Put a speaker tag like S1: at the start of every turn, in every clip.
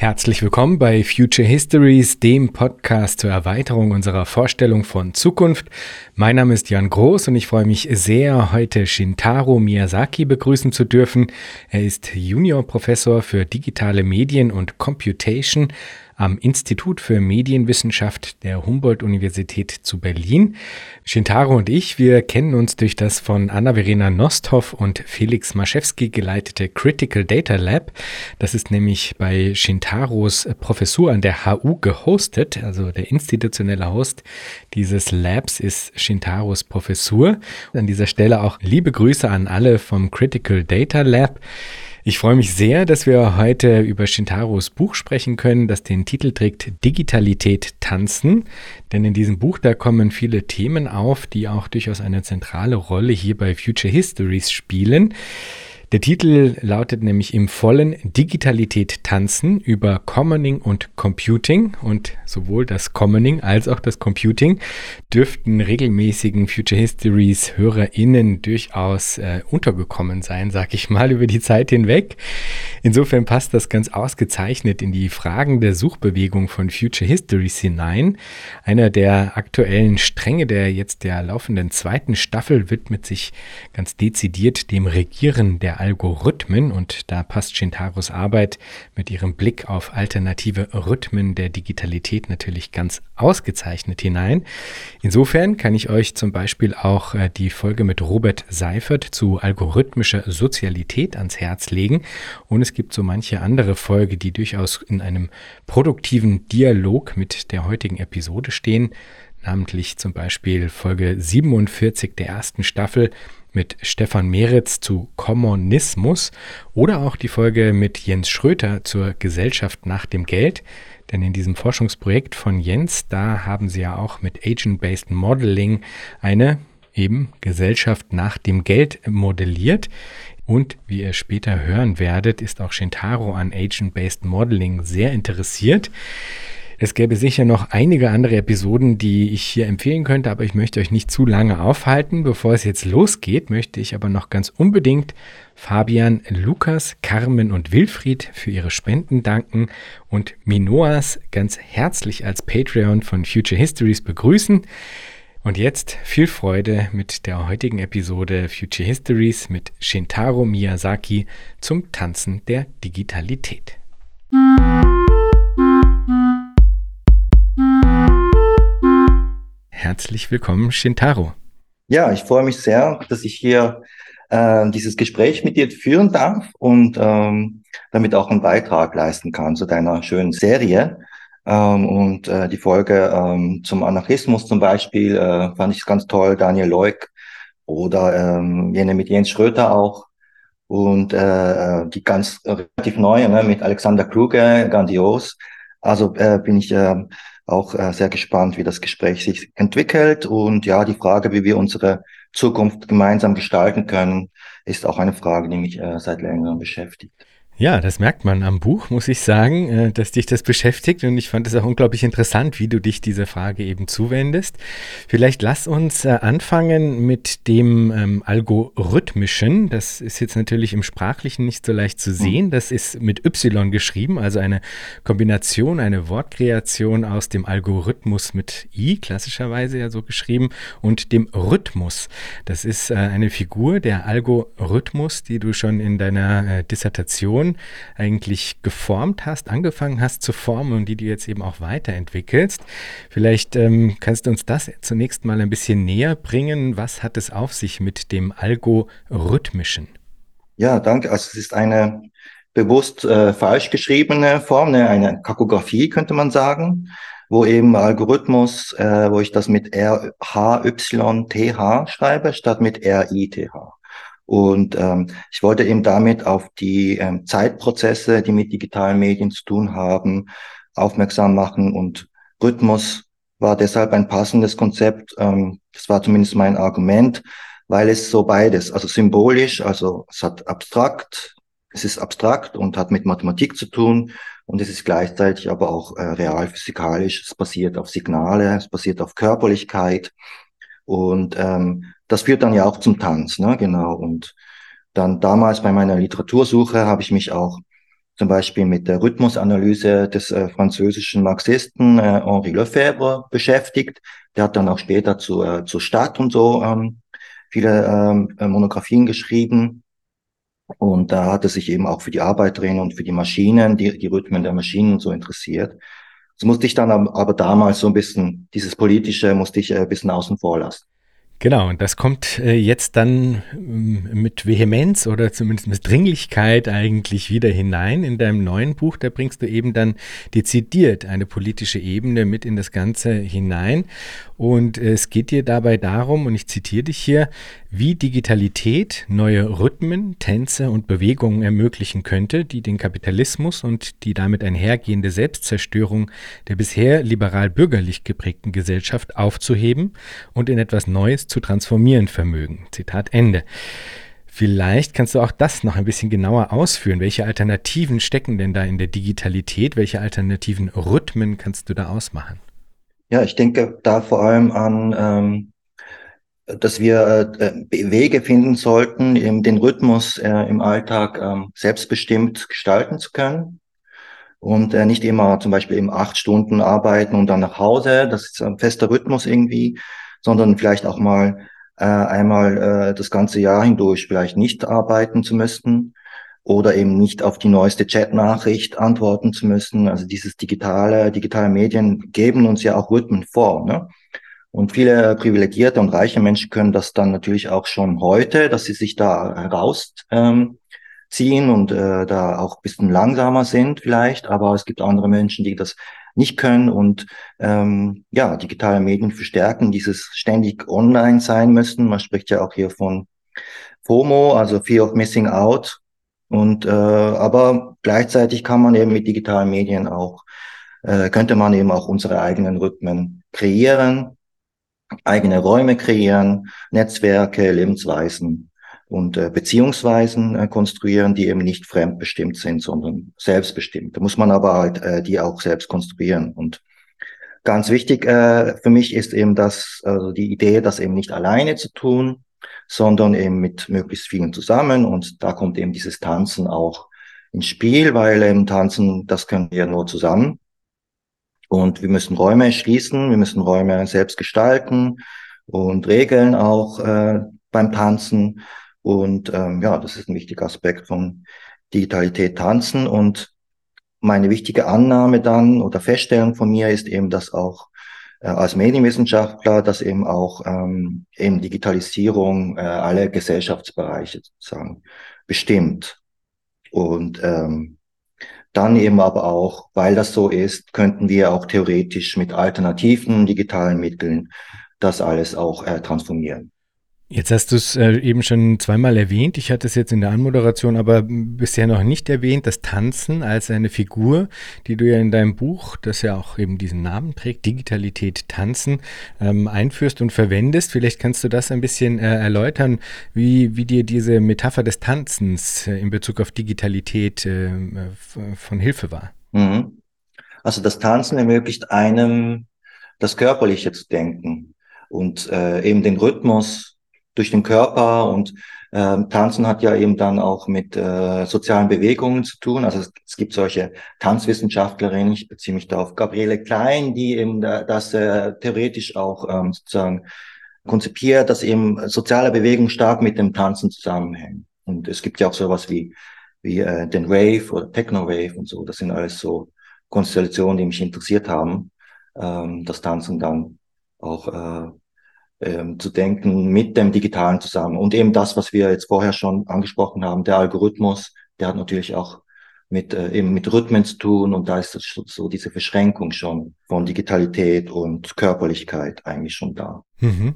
S1: Herzlich willkommen bei Future Histories, dem Podcast zur Erweiterung unserer Vorstellung von Zukunft. Mein Name ist Jan Groß und ich freue mich sehr, heute Shintaro Miyazaki begrüßen zu dürfen. Er ist Juniorprofessor für digitale Medien und Computation am Institut für Medienwissenschaft der Humboldt-Universität zu Berlin. Shintaro und ich, wir kennen uns durch das von Anna-Verena Nosthoff und Felix Maschewski geleitete Critical Data Lab. Das ist nämlich bei Shintaros Professur an der HU gehostet, also der institutionelle Host dieses Labs ist Shintaros Professur. An dieser Stelle auch liebe Grüße an alle vom Critical Data Lab. Ich freue mich sehr, dass wir heute über Shintaros Buch sprechen können, das den Titel trägt Digitalität tanzen. Denn in diesem Buch, da kommen viele Themen auf, die auch durchaus eine zentrale Rolle hier bei Future Histories spielen. Der Titel lautet nämlich im vollen Digitalität tanzen über Commoning und Computing und sowohl das Commoning als auch das Computing dürften regelmäßigen Future Histories HörerInnen durchaus äh, untergekommen sein, sag ich mal, über die Zeit hinweg. Insofern passt das ganz ausgezeichnet in die Fragen der Suchbewegung von Future Histories hinein. Einer der aktuellen Stränge der jetzt der laufenden zweiten Staffel widmet sich ganz dezidiert dem Regieren der Algorithmen und da passt Shintaros Arbeit mit ihrem Blick auf alternative Rhythmen der Digitalität natürlich ganz ausgezeichnet hinein. Insofern kann ich euch zum Beispiel auch äh, die Folge mit Robert Seifert zu algorithmischer Sozialität ans Herz legen. Und es gibt so manche andere Folge, die durchaus in einem produktiven Dialog mit der heutigen Episode stehen. Namentlich zum Beispiel Folge 47 der ersten Staffel mit Stefan Meritz zu Kommunismus oder auch die Folge mit Jens Schröter zur Gesellschaft nach dem Geld. Denn in diesem Forschungsprojekt von Jens, da haben sie ja auch mit Agent-Based Modeling eine eben Gesellschaft nach dem Geld modelliert. Und wie ihr später hören werdet, ist auch Shintaro an Agent-Based Modeling sehr interessiert. Es gäbe sicher noch einige andere Episoden, die ich hier empfehlen könnte, aber ich möchte euch nicht zu lange aufhalten. Bevor es jetzt losgeht, möchte ich aber noch ganz unbedingt Fabian, Lukas, Carmen und Wilfried für ihre Spenden danken und Minoas ganz herzlich als Patreon von Future Histories begrüßen. Und jetzt viel Freude mit der heutigen Episode Future Histories mit Shintaro Miyazaki zum Tanzen der Digitalität. Herzlich willkommen, Shintaro.
S2: Ja, ich freue mich sehr, dass ich hier äh, dieses Gespräch mit dir führen darf und ähm, damit auch einen Beitrag leisten kann zu deiner schönen Serie. Ähm, und äh, die Folge ähm, zum Anarchismus zum Beispiel äh, fand ich ganz toll, Daniel Leuk oder ähm, jene mit Jens Schröter auch und äh, äh die ganz relativ neue ne, mit Alexander Kruger, grandios. Also äh, bin ich äh, auch äh, sehr gespannt, wie das Gespräch sich entwickelt. Und ja, die Frage, wie wir unsere Zukunft gemeinsam gestalten können, ist auch eine Frage, die mich äh, seit längerem beschäftigt.
S1: Ja, das merkt man am Buch, muss ich sagen, äh, dass dich das beschäftigt und ich fand es auch unglaublich interessant, wie du dich dieser Frage eben zuwendest. Vielleicht lass uns äh, anfangen mit dem ähm, Algorithmischen. Das ist jetzt natürlich im Sprachlichen nicht so leicht zu sehen. Mhm. Das ist mit Y geschrieben, also eine Kombination, eine Wortkreation aus dem Algorithmus mit I, klassischerweise ja so geschrieben, und dem Rhythmus. Das ist äh, eine Figur, der Algorithmus, die du schon in deiner Dissertation Vision eigentlich geformt hast, angefangen hast zu formen und die du jetzt eben auch weiterentwickelst. Vielleicht ähm, kannst du uns das zunächst mal ein bisschen näher bringen. Was hat es auf sich mit dem Algorithmischen?
S2: Ja, danke. Also es ist eine bewusst äh, falsch geschriebene Form, ne? eine Kakografie könnte man sagen, wo eben Algorithmus, äh, wo ich das mit R, H, Y, T, H schreibe, statt mit R, I, T, H. Und ähm, ich wollte eben damit auf die ähm, Zeitprozesse, die mit digitalen Medien zu tun haben, aufmerksam machen. Und Rhythmus war deshalb ein passendes Konzept. Ähm, das war zumindest mein Argument, weil es so beides, also symbolisch, also es hat abstrakt, es ist abstrakt und hat mit Mathematik zu tun. Und es ist gleichzeitig aber auch äh, real physikalisch. Es basiert auf Signale, es basiert auf Körperlichkeit. Und ähm, das führt dann ja auch zum Tanz, ne? genau. Und dann damals bei meiner Literatursuche habe ich mich auch zum Beispiel mit der Rhythmusanalyse des äh, französischen Marxisten äh, Henri Lefebvre beschäftigt. Der hat dann auch später zu, äh, zur Stadt und so ähm, viele ähm, Monographien geschrieben. Und da hat er sich eben auch für die Arbeiterinnen und für die Maschinen, die, die Rhythmen der Maschinen so interessiert. Das musste ich dann aber damals so ein bisschen, dieses Politische musste ich äh, ein bisschen außen vor lassen.
S1: Genau, und das kommt äh, jetzt dann ähm, mit Vehemenz oder zumindest mit Dringlichkeit eigentlich wieder hinein in deinem neuen Buch. Da bringst du eben dann dezidiert eine politische Ebene mit in das Ganze hinein. Und es geht dir dabei darum, und ich zitiere dich hier, wie Digitalität neue Rhythmen, Tänze und Bewegungen ermöglichen könnte, die den Kapitalismus und die damit einhergehende Selbstzerstörung der bisher liberal-bürgerlich geprägten Gesellschaft aufzuheben und in etwas Neues zu transformieren vermögen. Zitat Ende. Vielleicht kannst du auch das noch ein bisschen genauer ausführen. Welche Alternativen stecken denn da in der Digitalität? Welche alternativen Rhythmen kannst du da ausmachen?
S2: Ja, ich denke da vor allem an, ähm, dass wir äh, Wege finden sollten, eben den Rhythmus äh, im Alltag äh, selbstbestimmt gestalten zu können und äh, nicht immer zum Beispiel eben acht Stunden arbeiten und dann nach Hause. Das ist ein fester Rhythmus irgendwie, sondern vielleicht auch mal äh, einmal äh, das ganze Jahr hindurch vielleicht nicht arbeiten zu müssen oder eben nicht auf die neueste Chat-Nachricht antworten zu müssen. Also dieses digitale, digitale Medien geben uns ja auch Rhythmen vor. Ne? Und viele privilegierte und reiche Menschen können das dann natürlich auch schon heute, dass sie sich da herausziehen ähm, und äh, da auch bisschen langsamer sind vielleicht. Aber es gibt andere Menschen, die das nicht können und ähm, ja, digitale Medien verstärken dieses ständig online sein müssen. Man spricht ja auch hier von FOMO, also Fear of Missing Out. Und äh, aber gleichzeitig kann man eben mit digitalen Medien auch äh, könnte man eben auch unsere eigenen Rhythmen kreieren, eigene Räume kreieren, Netzwerke, Lebensweisen und äh, Beziehungsweisen äh, konstruieren, die eben nicht fremdbestimmt sind, sondern selbstbestimmt. Da muss man aber halt äh, die auch selbst konstruieren. Und ganz wichtig äh, für mich ist eben das, also die Idee, das eben nicht alleine zu tun, sondern eben mit möglichst vielen zusammen. Und da kommt eben dieses Tanzen auch ins Spiel, weil eben Tanzen, das können wir nur zusammen. Und wir müssen Räume schließen, wir müssen Räume selbst gestalten und regeln auch äh, beim Tanzen. Und ähm, ja, das ist ein wichtiger Aspekt von Digitalität Tanzen. Und meine wichtige Annahme dann oder Feststellung von mir ist eben, dass auch als Medienwissenschaftler, dass eben auch ähm, eben Digitalisierung äh, alle Gesellschaftsbereiche sozusagen bestimmt. Und ähm, dann eben aber auch, weil das so ist, könnten wir auch theoretisch mit alternativen digitalen Mitteln das alles auch äh, transformieren.
S1: Jetzt hast du es äh, eben schon zweimal erwähnt. Ich hatte es jetzt in der Anmoderation aber bisher noch nicht erwähnt, das Tanzen als eine Figur, die du ja in deinem Buch, das ja auch eben diesen Namen trägt, Digitalität Tanzen, ähm, einführst und verwendest. Vielleicht kannst du das ein bisschen äh, erläutern, wie, wie dir diese Metapher des Tanzens äh, in Bezug auf Digitalität äh, von Hilfe war. Mhm.
S2: Also das Tanzen ermöglicht einem, das Körperliche zu denken und äh, eben den Rhythmus durch den Körper und äh, Tanzen hat ja eben dann auch mit äh, sozialen Bewegungen zu tun. Also es, es, gibt solche Tanzwissenschaftlerinnen, ich beziehe mich da auf Gabriele Klein, die eben da, das äh, theoretisch auch ähm, sozusagen konzipiert, dass eben soziale Bewegungen stark mit dem Tanzen zusammenhängen. Und es gibt ja auch sowas wie, wie äh, den Rave oder Techno-Wave und so. Das sind alles so Konstellationen, die mich interessiert haben. Ähm, das Tanzen dann auch äh, ähm, zu denken mit dem Digitalen zusammen. Und eben das, was wir jetzt vorher schon angesprochen haben, der Algorithmus, der hat natürlich auch mit, äh, eben mit Rhythmen zu tun und da ist so, so diese Verschränkung schon von Digitalität und Körperlichkeit eigentlich schon da. Mhm.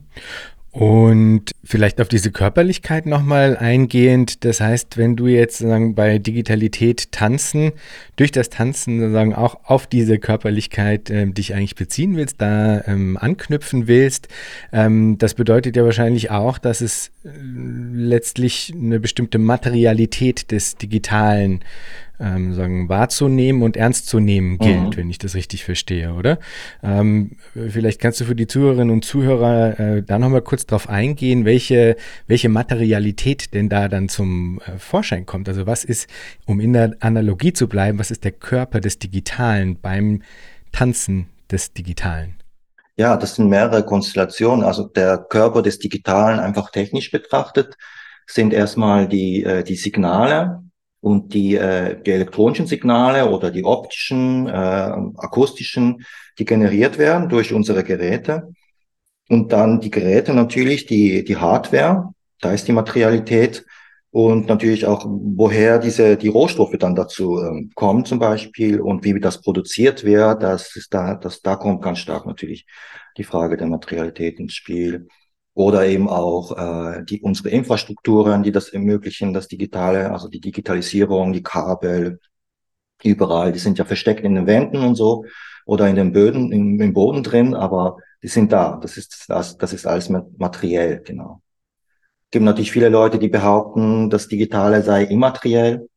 S1: Und vielleicht auf diese Körperlichkeit nochmal eingehend. Das heißt, wenn du jetzt sagen, bei Digitalität tanzen, durch das Tanzen sozusagen auch auf diese Körperlichkeit äh, dich eigentlich beziehen willst, da ähm, anknüpfen willst, ähm, das bedeutet ja wahrscheinlich auch, dass es äh, letztlich eine bestimmte Materialität des Digitalen ähm, sagen, wahrzunehmen und ernst zu nehmen gilt, mhm. wenn ich das richtig verstehe, oder? Ähm, vielleicht kannst du für die Zuhörerinnen und Zuhörer äh, da nochmal kurz drauf eingehen, welche, welche Materialität denn da dann zum äh, Vorschein kommt. Also was ist, um in der Analogie zu bleiben, was ist der Körper des Digitalen beim Tanzen des Digitalen?
S2: Ja, das sind mehrere Konstellationen. Also der Körper des Digitalen einfach technisch betrachtet sind erstmal die, äh, die Signale und die, äh, die elektronischen Signale oder die optischen, äh, akustischen, die generiert werden durch unsere Geräte. Und dann die Geräte natürlich, die, die Hardware, da ist die Materialität und natürlich auch, woher diese, die Rohstoffe dann dazu ähm, kommen zum Beispiel und wie das produziert wird, das ist da, das, da kommt ganz stark natürlich die Frage der Materialität ins Spiel. Oder eben auch äh, die, unsere Infrastrukturen, die das ermöglichen, das Digitale, also die Digitalisierung, die Kabel, überall, die sind ja versteckt in den Wänden und so oder in den Böden, im, im Boden drin, aber die sind da. Das ist, das, das ist alles materiell, genau gibt natürlich viele Leute, die behaupten, das Digitale sei immateriell.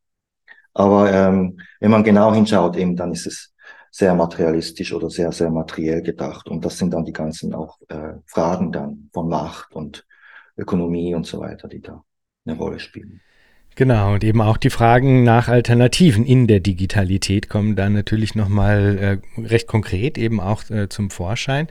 S2: Aber ähm, wenn man genau hinschaut, eben, dann ist es sehr materialistisch oder sehr, sehr materiell gedacht. Und das sind dann die ganzen auch äh, Fragen dann von Macht und Ökonomie und so weiter, die da eine Rolle spielen.
S1: Genau, und eben auch die Fragen nach Alternativen in der Digitalität kommen dann natürlich nochmal äh, recht konkret eben auch äh, zum Vorschein.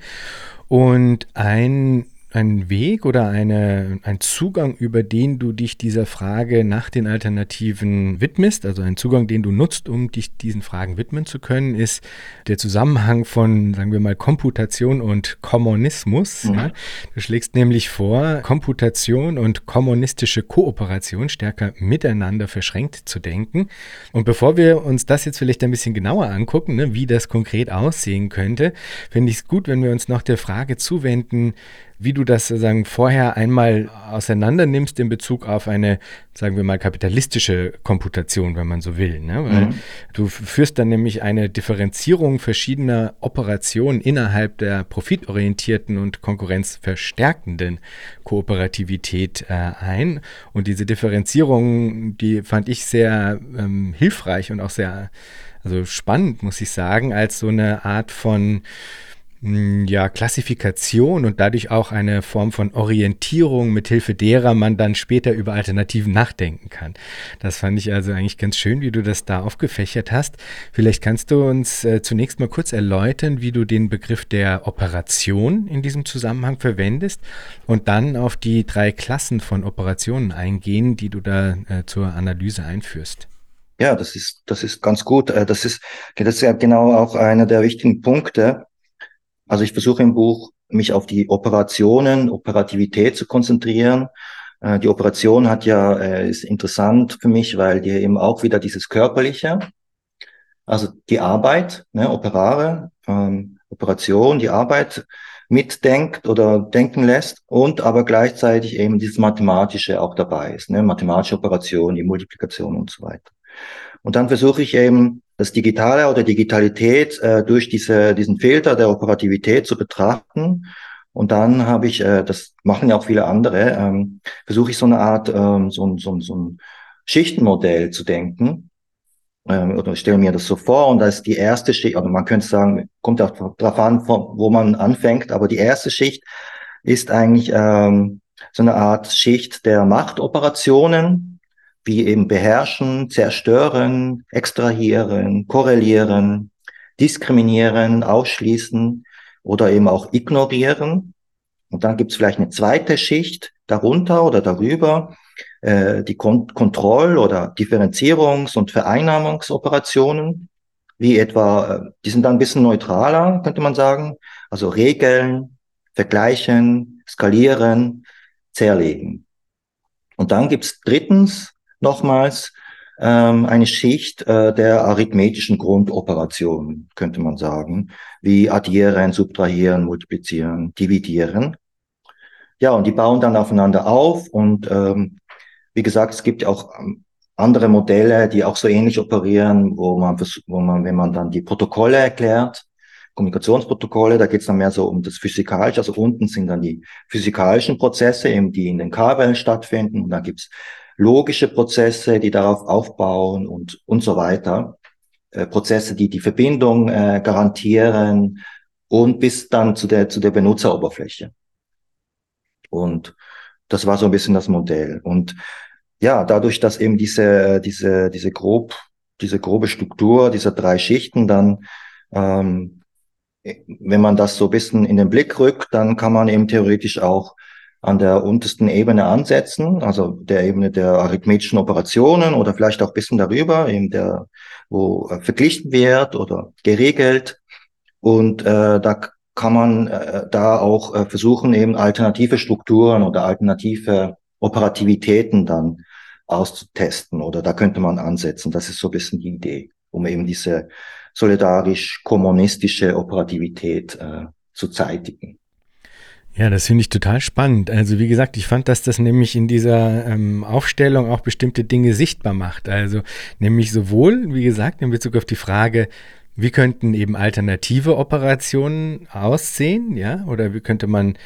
S1: Und ein ein Weg oder eine, ein Zugang, über den du dich dieser Frage nach den Alternativen widmest, also ein Zugang, den du nutzt, um dich diesen Fragen widmen zu können, ist der Zusammenhang von, sagen wir mal, Komputation und Kommunismus. Mhm. Ja. Du schlägst nämlich vor, Komputation und kommunistische Kooperation stärker miteinander verschränkt zu denken. Und bevor wir uns das jetzt vielleicht ein bisschen genauer angucken, ne, wie das konkret aussehen könnte, finde ich es gut, wenn wir uns noch der Frage zuwenden, wie du das sagen vorher einmal auseinander nimmst in Bezug auf eine, sagen wir mal, kapitalistische Komputation, wenn man so will. Ne? Weil mhm. du führst dann nämlich eine Differenzierung verschiedener Operationen innerhalb der profitorientierten und konkurrenzverstärkenden Kooperativität äh, ein. Und diese Differenzierung, die fand ich sehr ähm, hilfreich und auch sehr also spannend, muss ich sagen, als so eine Art von ja, Klassifikation und dadurch auch eine Form von Orientierung, mithilfe derer man dann später über Alternativen nachdenken kann. Das fand ich also eigentlich ganz schön, wie du das da aufgefächert hast. Vielleicht kannst du uns äh, zunächst mal kurz erläutern, wie du den Begriff der Operation in diesem Zusammenhang verwendest und dann auf die drei Klassen von Operationen eingehen, die du da äh, zur Analyse einführst.
S2: Ja, das ist, das ist ganz gut. Äh, das ist, das ist ja genau auch einer der wichtigen Punkte also ich versuche im Buch, mich auf die Operationen, Operativität zu konzentrieren. Äh, die Operation hat ja, äh, ist interessant für mich, weil die eben auch wieder dieses Körperliche, also die Arbeit, ne, Operare, ähm, Operation, die Arbeit mitdenkt oder denken lässt und aber gleichzeitig eben dieses Mathematische auch dabei ist, ne, mathematische Operation, die Multiplikation und so weiter. Und dann versuche ich eben das Digitale oder Digitalität äh, durch diese, diesen Filter der Operativität zu betrachten. Und dann habe ich, äh, das machen ja auch viele andere, ähm, versuche ich so eine Art, ähm, so, so, so ein Schichtenmodell zu denken. Ähm, oder stelle mir das so vor und da ist die erste Schicht, oder man könnte sagen, kommt auch darauf an, wo man anfängt, aber die erste Schicht ist eigentlich ähm, so eine Art Schicht der Machtoperationen, wie eben beherrschen, zerstören, extrahieren, korrelieren, diskriminieren, ausschließen oder eben auch ignorieren. Und dann gibt es vielleicht eine zweite Schicht darunter oder darüber, äh, die Kon Kontroll- oder Differenzierungs- und Vereinnahmungsoperationen, wie etwa, äh, die sind dann ein bisschen neutraler, könnte man sagen, also Regeln, vergleichen, skalieren, zerlegen. Und dann gibt's drittens nochmals ähm, eine Schicht äh, der arithmetischen Grundoperationen, könnte man sagen, wie addieren, subtrahieren, multiplizieren, dividieren. Ja, und die bauen dann aufeinander auf und ähm, wie gesagt, es gibt auch ähm, andere Modelle, die auch so ähnlich operieren, wo man, wo man, wenn man dann die Protokolle erklärt, Kommunikationsprotokolle, da geht es dann mehr so um das Physikalische, also unten sind dann die physikalischen Prozesse, eben die in den Kabeln stattfinden. Und dann gibt's logische Prozesse, die darauf aufbauen und, und so weiter. Äh, Prozesse, die die Verbindung äh, garantieren und bis dann zu der, zu der Benutzeroberfläche. Und das war so ein bisschen das Modell. Und ja, dadurch, dass eben diese, diese, diese grob, diese grobe Struktur dieser drei Schichten dann, ähm, wenn man das so ein bisschen in den Blick rückt, dann kann man eben theoretisch auch an der untersten Ebene ansetzen, also der Ebene der arithmetischen Operationen oder vielleicht auch bisschen darüber, eben der, wo äh, verglichen wird oder geregelt. Und äh, da kann man äh, da auch äh, versuchen, eben alternative Strukturen oder alternative Operativitäten dann auszutesten oder da könnte man ansetzen. Das ist so ein bisschen die Idee, um eben diese solidarisch-kommunistische Operativität äh, zu zeitigen.
S1: Ja, das finde ich total spannend. Also wie gesagt, ich fand, dass das nämlich in dieser ähm, Aufstellung auch bestimmte Dinge sichtbar macht. Also nämlich sowohl, wie gesagt, in Bezug auf die Frage, wie könnten eben alternative Operationen aussehen, ja, oder wie könnte man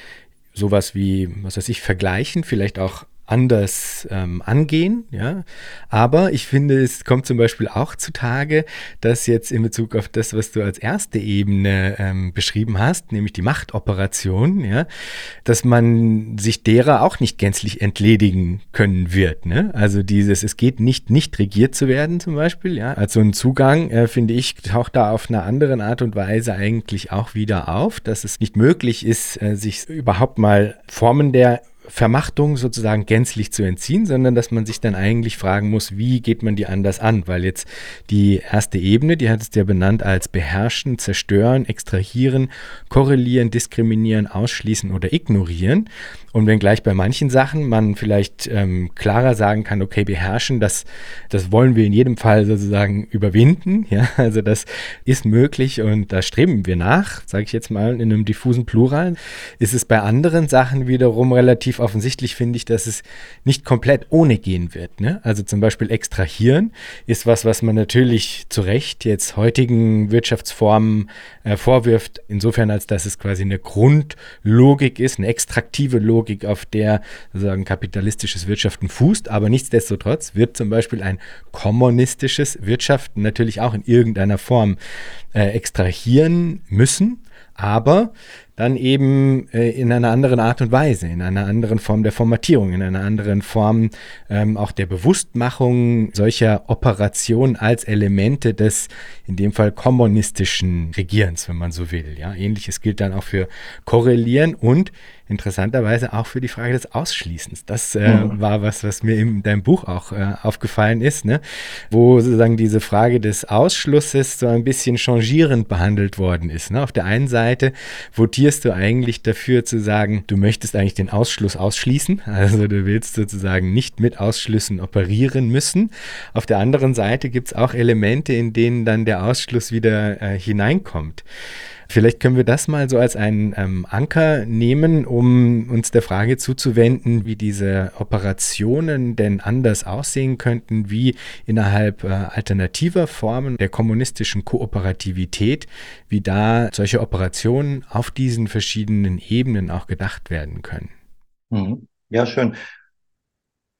S1: sowas wie, was weiß ich, vergleichen, vielleicht auch anders ähm, angehen. Ja? Aber ich finde, es kommt zum Beispiel auch zutage, dass jetzt in Bezug auf das, was du als erste Ebene ähm, beschrieben hast, nämlich die Machtoperation, ja, dass man sich derer auch nicht gänzlich entledigen können wird. Ne? Also dieses, es geht nicht, nicht regiert zu werden zum Beispiel. Ja? Also ein Zugang, äh, finde ich, taucht da auf einer anderen Art und Weise eigentlich auch wieder auf, dass es nicht möglich ist, äh, sich überhaupt mal Formen der Vermachtung sozusagen gänzlich zu entziehen, sondern dass man sich dann eigentlich fragen muss, wie geht man die anders an? Weil jetzt die erste Ebene, die hat es ja benannt als beherrschen, zerstören, extrahieren, korrelieren, diskriminieren, ausschließen oder ignorieren. Und wenn gleich bei manchen Sachen man vielleicht ähm, klarer sagen kann, okay, beherrschen, das, das wollen wir in jedem Fall sozusagen überwinden. Ja, also das ist möglich und da streben wir nach, sage ich jetzt mal in einem diffusen Plural. Ist es bei anderen Sachen wiederum relativ offensichtlich, finde ich, dass es nicht komplett ohne gehen wird. Ne? Also zum Beispiel extrahieren ist was, was man natürlich zu Recht jetzt heutigen Wirtschaftsformen äh, vorwirft, insofern als dass es quasi eine Grundlogik ist, eine extraktive Logik Logik, auf der sozusagen kapitalistisches Wirtschaften fußt, aber nichtsdestotrotz wird zum Beispiel ein kommunistisches Wirtschaften natürlich auch in irgendeiner Form äh, extrahieren müssen, aber dann eben äh, in einer anderen Art und Weise, in einer anderen Form der Formatierung, in einer anderen Form ähm, auch der Bewusstmachung solcher Operationen als Elemente des, in dem Fall kommunistischen Regierens, wenn man so will. Ja, ähnliches gilt dann auch für Korrelieren und interessanterweise auch für die Frage des Ausschließens. Das äh, mhm. war was, was mir in deinem Buch auch äh, aufgefallen ist, ne? wo sozusagen diese Frage des Ausschlusses so ein bisschen changierend behandelt worden ist. Ne? Auf der einen Seite votierst du eigentlich dafür zu sagen, du möchtest eigentlich den Ausschluss ausschließen, also du willst sozusagen nicht mit Ausschlüssen operieren müssen. Auf der anderen Seite gibt es auch Elemente, in denen dann der Ausschluss wieder äh, hineinkommt. Vielleicht können wir das mal so als einen ähm, Anker nehmen, um uns der Frage zuzuwenden, wie diese Operationen denn anders aussehen könnten, wie innerhalb äh, alternativer Formen der kommunistischen Kooperativität, wie da solche Operationen auf diesen verschiedenen Ebenen auch gedacht werden können.
S2: Mhm. Ja, schön.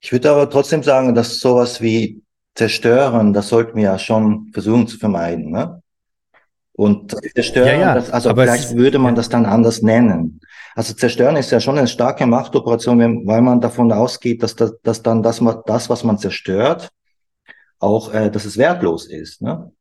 S2: Ich würde aber trotzdem sagen, dass sowas wie zerstören, das sollten wir ja schon versuchen zu vermeiden. Ne? Und zerstören, ja, ja, das, also vielleicht würde man das dann anders nennen. Also zerstören ist ja schon eine starke Machtoperation, weil man davon ausgeht, dass, das, dass dann das, das, was man zerstört, auch, äh, dass es wertlos ist. Ne?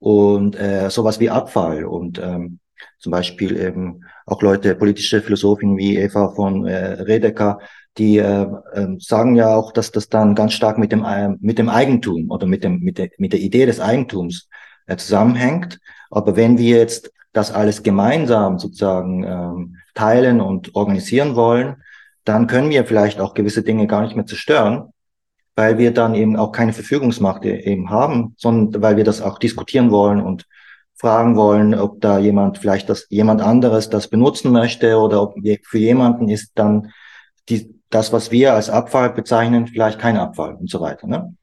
S2: Und äh, sowas wie Abfall und ähm, zum Beispiel eben auch Leute, politische Philosophen wie Eva von äh, Redeker, die äh, äh, sagen ja auch, dass das dann ganz stark mit dem, äh, mit dem Eigentum oder mit, dem, mit, der, mit der Idee des Eigentums äh, zusammenhängt. Aber wenn wir jetzt das alles gemeinsam sozusagen ähm, teilen und organisieren wollen, dann können wir vielleicht auch gewisse Dinge gar nicht mehr zerstören, weil wir dann eben auch keine Verfügungsmacht e-, eben haben, sondern weil wir das auch diskutieren wollen und fragen wollen, ob da jemand vielleicht das jemand anderes das benutzen möchte oder ob für jemanden ist dann die, das, was wir als Abfall bezeichnen, vielleicht kein Abfall und so weiter. Ne?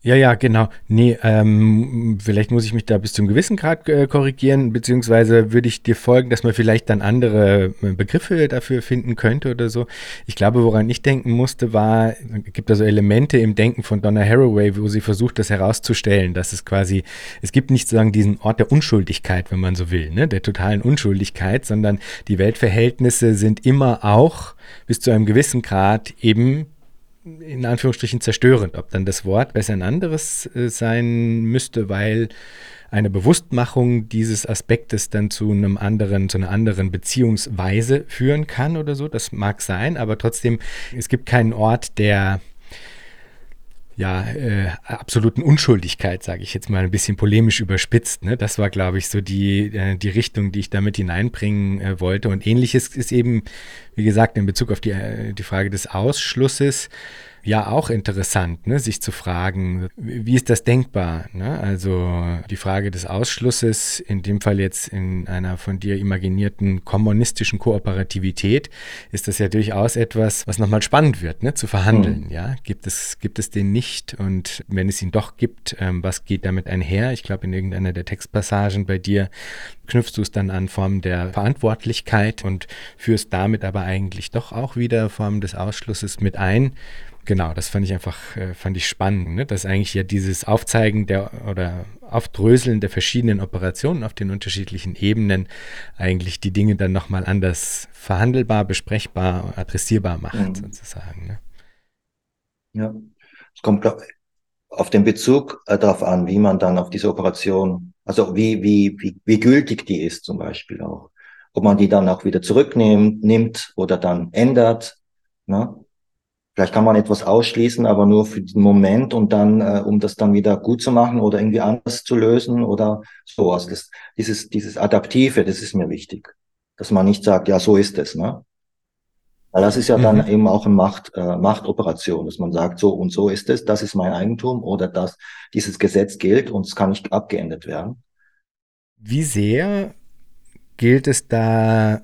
S1: Ja, ja, genau. Nee, ähm, vielleicht muss ich mich da bis zum gewissen Grad äh, korrigieren, beziehungsweise würde ich dir folgen, dass man vielleicht dann andere äh, Begriffe dafür finden könnte oder so. Ich glaube, woran ich denken musste, war, es gibt also Elemente im Denken von Donna Haraway, wo sie versucht, das herauszustellen, dass es quasi, es gibt nicht sozusagen diesen Ort der Unschuldigkeit, wenn man so will, ne, der totalen Unschuldigkeit, sondern die Weltverhältnisse sind immer auch bis zu einem gewissen Grad eben in Anführungsstrichen zerstörend. Ob dann das Wort besser ein anderes äh, sein müsste, weil eine Bewusstmachung dieses Aspektes dann zu einem anderen, zu einer anderen Beziehungsweise führen kann oder so. Das mag sein, aber trotzdem, es gibt keinen Ort der ja, äh, absoluten Unschuldigkeit, sage ich jetzt mal ein bisschen polemisch überspitzt. Ne? Das war, glaube ich, so die, äh, die Richtung, die ich damit hineinbringen äh, wollte. Und ähnliches ist eben, wie gesagt, in Bezug auf die, äh, die Frage des Ausschlusses ja auch interessant, ne, sich zu fragen, wie ist das denkbar? Ne? Also die Frage des Ausschlusses, in dem Fall jetzt in einer von dir imaginierten kommunistischen Kooperativität, ist das ja durchaus etwas, was nochmal spannend wird, ne, zu verhandeln. Mhm. Ja? Gibt, es, gibt es den nicht? Und wenn es ihn doch gibt, ähm, was geht damit einher? Ich glaube, in irgendeiner der Textpassagen bei dir knüpfst du es dann an Formen der Verantwortlichkeit und führst damit aber eigentlich doch auch wieder Formen des Ausschlusses mit ein. Genau, das fand ich einfach, äh, fand ich spannend, ne? dass eigentlich ja dieses Aufzeigen der oder Aufdröseln der verschiedenen Operationen auf den unterschiedlichen Ebenen eigentlich die Dinge dann nochmal anders verhandelbar, besprechbar, adressierbar macht, mhm. sozusagen. Ne?
S2: Ja, es kommt auf den Bezug äh, darauf an, wie man dann auf diese Operation, also wie, wie, wie, wie gültig die ist zum Beispiel auch. Ob man die dann auch wieder zurücknimmt nimmt oder dann ändert. Ne? Vielleicht kann man etwas ausschließen, aber nur für den Moment und dann, äh, um das dann wieder gut zu machen oder irgendwie anders zu lösen oder so. Also das, dieses, dieses Adaptive, das ist mir wichtig. Dass man nicht sagt, ja, so ist es, ne? Weil das ist ja dann mhm. eben auch eine Macht, äh, Machtoperation, dass man sagt, so und so ist es, das ist mein Eigentum oder das, dieses Gesetz gilt und es kann nicht abgeändert werden.
S1: Wie sehr gilt es da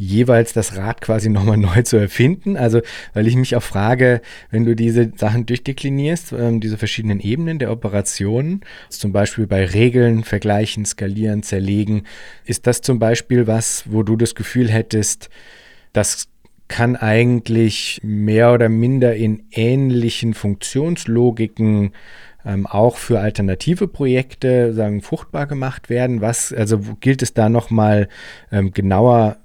S1: jeweils das Rad quasi nochmal neu zu erfinden. Also, weil ich mich auch frage, wenn du diese Sachen durchdeklinierst, ähm, diese verschiedenen Ebenen der Operationen, zum Beispiel bei Regeln, Vergleichen, Skalieren, Zerlegen, ist das zum Beispiel was, wo du das Gefühl hättest, das kann eigentlich mehr oder minder in ähnlichen Funktionslogiken ähm, auch für alternative Projekte sagen fruchtbar gemacht werden. Was also gilt es da noch mal ähm, genauer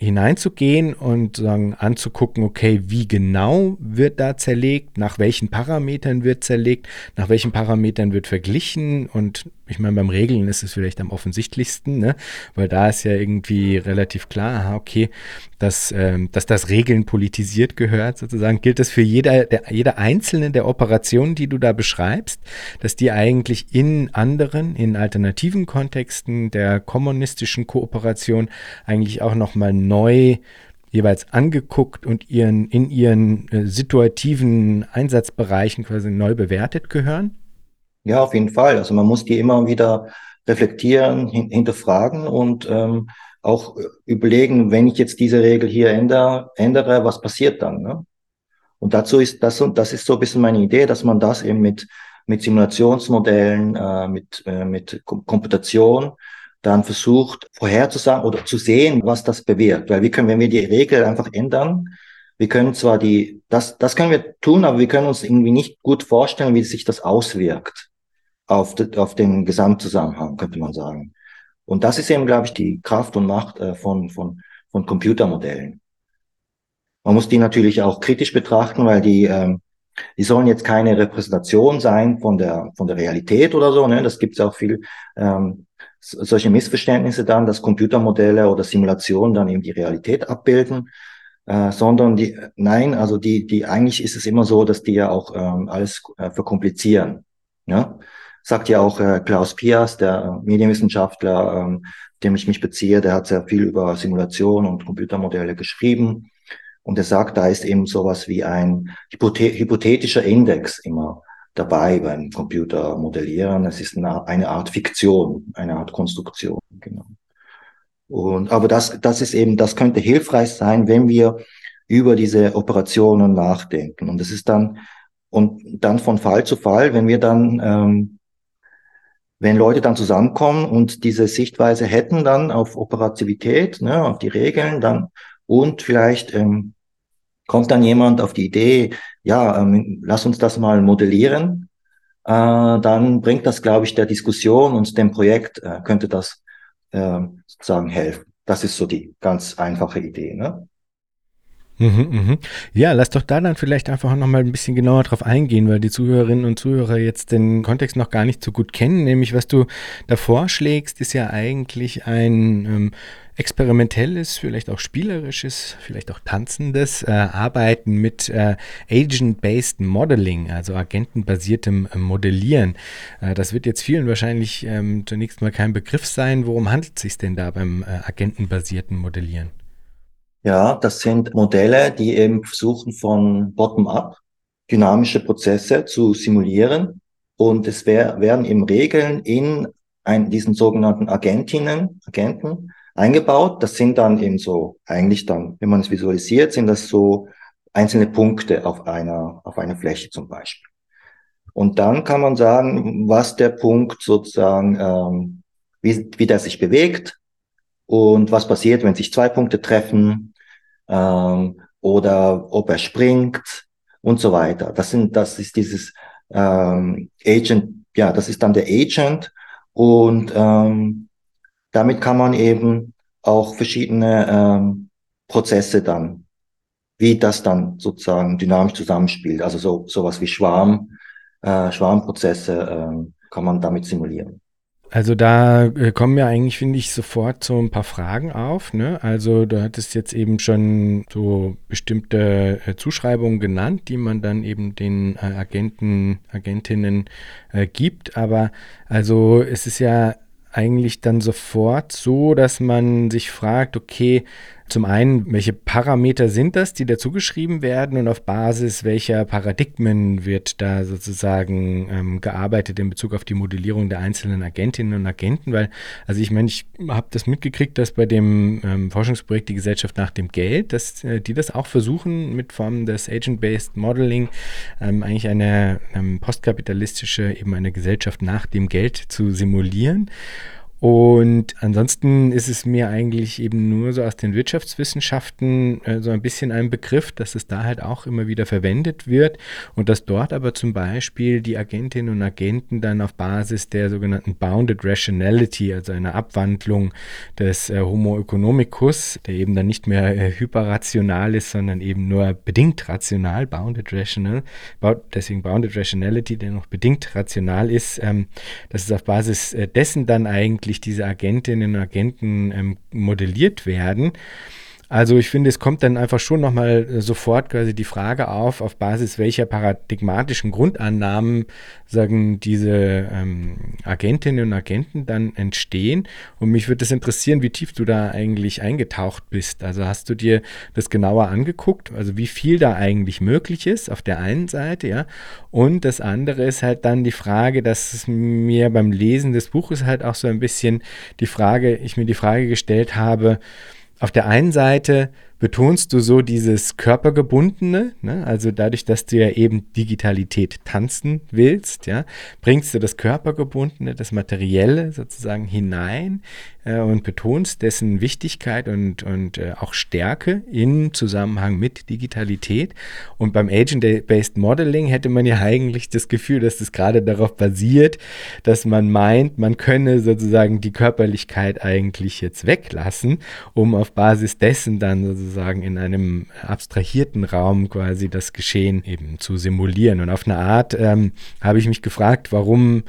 S1: hineinzugehen und sagen, anzugucken, okay, wie genau wird da zerlegt, nach welchen Parametern wird zerlegt, nach welchen Parametern wird verglichen und ich meine, beim Regeln ist es vielleicht am offensichtlichsten, ne? weil da ist ja irgendwie relativ klar, aha, okay, dass, ähm, dass das Regeln politisiert gehört, sozusagen. Gilt das für jeder, der, jeder einzelne der Operationen, die du da beschreibst, dass die eigentlich in anderen, in alternativen Kontexten der kommunistischen Kooperation eigentlich auch nochmal neu jeweils angeguckt und ihren, in ihren äh, situativen Einsatzbereichen quasi neu bewertet gehören?
S2: Ja, auf jeden Fall. Also man muss die immer wieder reflektieren, hin hinterfragen und ähm, auch überlegen, wenn ich jetzt diese Regel hier ändere, ändere was passiert dann? Ne? Und dazu ist das und das ist so ein bisschen meine Idee, dass man das eben mit mit Simulationsmodellen, äh, mit äh, mit Komputation dann versucht vorherzusagen oder zu sehen, was das bewirkt. Weil wir können, wenn wir die Regel einfach ändern, wir können zwar die, das, das können wir tun, aber wir können uns irgendwie nicht gut vorstellen, wie sich das auswirkt auf, auf den Gesamtzusammenhang, könnte man sagen. Und das ist eben, glaube ich, die Kraft und Macht äh, von, von, von Computermodellen. Man muss die natürlich auch kritisch betrachten, weil die, ähm, die sollen jetzt keine Repräsentation sein von der, von der Realität oder so. Ne? Das gibt es auch viel ähm, solche Missverständnisse dann, dass Computermodelle oder Simulationen dann eben die Realität abbilden. Äh, sondern die, nein, also die, die, eigentlich ist es immer so, dass die ja auch ähm, alles äh, verkomplizieren. Ja? Sagt ja auch äh, Klaus Pias, der Medienwissenschaftler, ähm, dem ich mich beziehe, der hat sehr viel über Simulation und Computermodelle geschrieben. Und er sagt, da ist eben sowas wie ein hypothetischer Index immer dabei beim Computermodellieren. Es ist eine, Art Fiktion, eine Art Konstruktion, genau. Und, aber das, das ist eben, das könnte hilfreich sein, wenn wir über diese Operationen nachdenken. Und es ist dann Und dann von Fall zu Fall, wenn wir dann, ähm, wenn Leute dann zusammenkommen und diese Sichtweise hätten dann auf Operativität, ne, auf die Regeln, dann und vielleicht ähm, kommt dann jemand auf die Idee, ja, ähm, lass uns das mal modellieren, äh, dann bringt das, glaube ich, der Diskussion und dem Projekt äh, könnte das äh, sozusagen helfen. Das ist so die ganz einfache Idee. Ne?
S1: Mhm, mhm. Ja, lass doch da dann vielleicht einfach noch mal ein bisschen genauer drauf eingehen, weil die Zuhörerinnen und Zuhörer jetzt den Kontext noch gar nicht so gut kennen. Nämlich, was du da vorschlägst, ist ja eigentlich ein ähm, experimentelles, vielleicht auch spielerisches, vielleicht auch tanzendes äh, Arbeiten mit äh, Agent-Based Modeling, also agentenbasiertem äh, Modellieren. Äh, das wird jetzt vielen wahrscheinlich ähm, zunächst mal kein Begriff sein. Worum handelt es sich denn da beim äh, agentenbasierten Modellieren?
S2: Ja, das sind Modelle, die eben versuchen von bottom-up dynamische Prozesse zu simulieren. Und es wär, werden eben Regeln in ein, diesen sogenannten Agentinnen, Agenten eingebaut. Das sind dann eben so, eigentlich dann, wenn man es visualisiert, sind das so einzelne Punkte auf einer, auf einer Fläche zum Beispiel. Und dann kann man sagen, was der Punkt sozusagen, ähm, wie, wie der sich bewegt, und was passiert, wenn sich zwei Punkte treffen ähm, oder ob er springt und so weiter. Das sind, das ist dieses ähm, Agent, ja, das ist dann der Agent und ähm, damit kann man eben auch verschiedene ähm, Prozesse dann, wie das dann sozusagen dynamisch zusammenspielt, also so sowas wie Schwarm, äh, Schwarmprozesse äh, kann man damit simulieren.
S1: Also da äh, kommen ja eigentlich, finde ich, sofort so ein paar Fragen auf. Ne? Also du hattest jetzt eben schon so bestimmte äh, Zuschreibungen genannt, die man dann eben den äh, Agenten, Agentinnen äh, gibt. Aber also es ist ja eigentlich dann sofort so, dass man sich fragt, okay, zum einen, welche Parameter sind das, die dazugeschrieben werden und auf Basis welcher Paradigmen wird da sozusagen ähm, gearbeitet in Bezug auf die Modellierung der einzelnen Agentinnen und Agenten? Weil, also ich meine, ich habe das mitgekriegt, dass bei dem ähm, Forschungsprojekt die Gesellschaft nach dem Geld, dass äh, die das auch versuchen, mit Formen des Agent-Based Modeling ähm, eigentlich eine ähm, postkapitalistische, eben eine Gesellschaft nach dem Geld zu simulieren. Und ansonsten ist es mir eigentlich eben nur so aus den Wirtschaftswissenschaften äh, so ein bisschen ein Begriff, dass es da halt auch immer wieder verwendet wird und dass dort aber zum Beispiel die Agentinnen und Agenten dann auf Basis der sogenannten Bounded Rationality, also einer Abwandlung des äh, Homo economicus, der eben dann nicht mehr äh, hyperrational ist, sondern eben nur bedingt rational, Bounded Rational, deswegen Bounded Rationality, der noch bedingt rational ist, ähm, dass es auf Basis äh, dessen dann eigentlich wirklich diese Agentinnen und Agenten ähm, modelliert werden. Also ich finde, es kommt dann einfach schon nochmal äh, sofort quasi die Frage auf, auf Basis welcher paradigmatischen Grundannahmen sagen diese ähm, Agentinnen und Agenten dann entstehen. Und mich würde das interessieren, wie tief du da eigentlich eingetaucht bist. Also hast du dir das genauer angeguckt, also wie viel da eigentlich möglich ist auf der einen Seite, ja. Und das andere ist halt dann die Frage, dass mir beim Lesen des Buches halt auch so ein bisschen die Frage, ich mir die Frage gestellt habe, auf der einen Seite betonst du so dieses Körpergebundene, ne? also dadurch, dass du ja eben Digitalität tanzen willst, ja, bringst du das Körpergebundene, das Materielle sozusagen hinein äh, und betonst dessen Wichtigkeit und, und äh, auch Stärke im Zusammenhang mit Digitalität. Und beim Agent-Based Modeling hätte man ja eigentlich das Gefühl, dass das gerade darauf basiert, dass man meint, man könne sozusagen die Körperlichkeit eigentlich jetzt weglassen, um auf Basis dessen dann sozusagen sozusagen in einem abstrahierten Raum quasi das Geschehen eben zu simulieren. Und auf eine Art ähm, habe ich mich gefragt, warum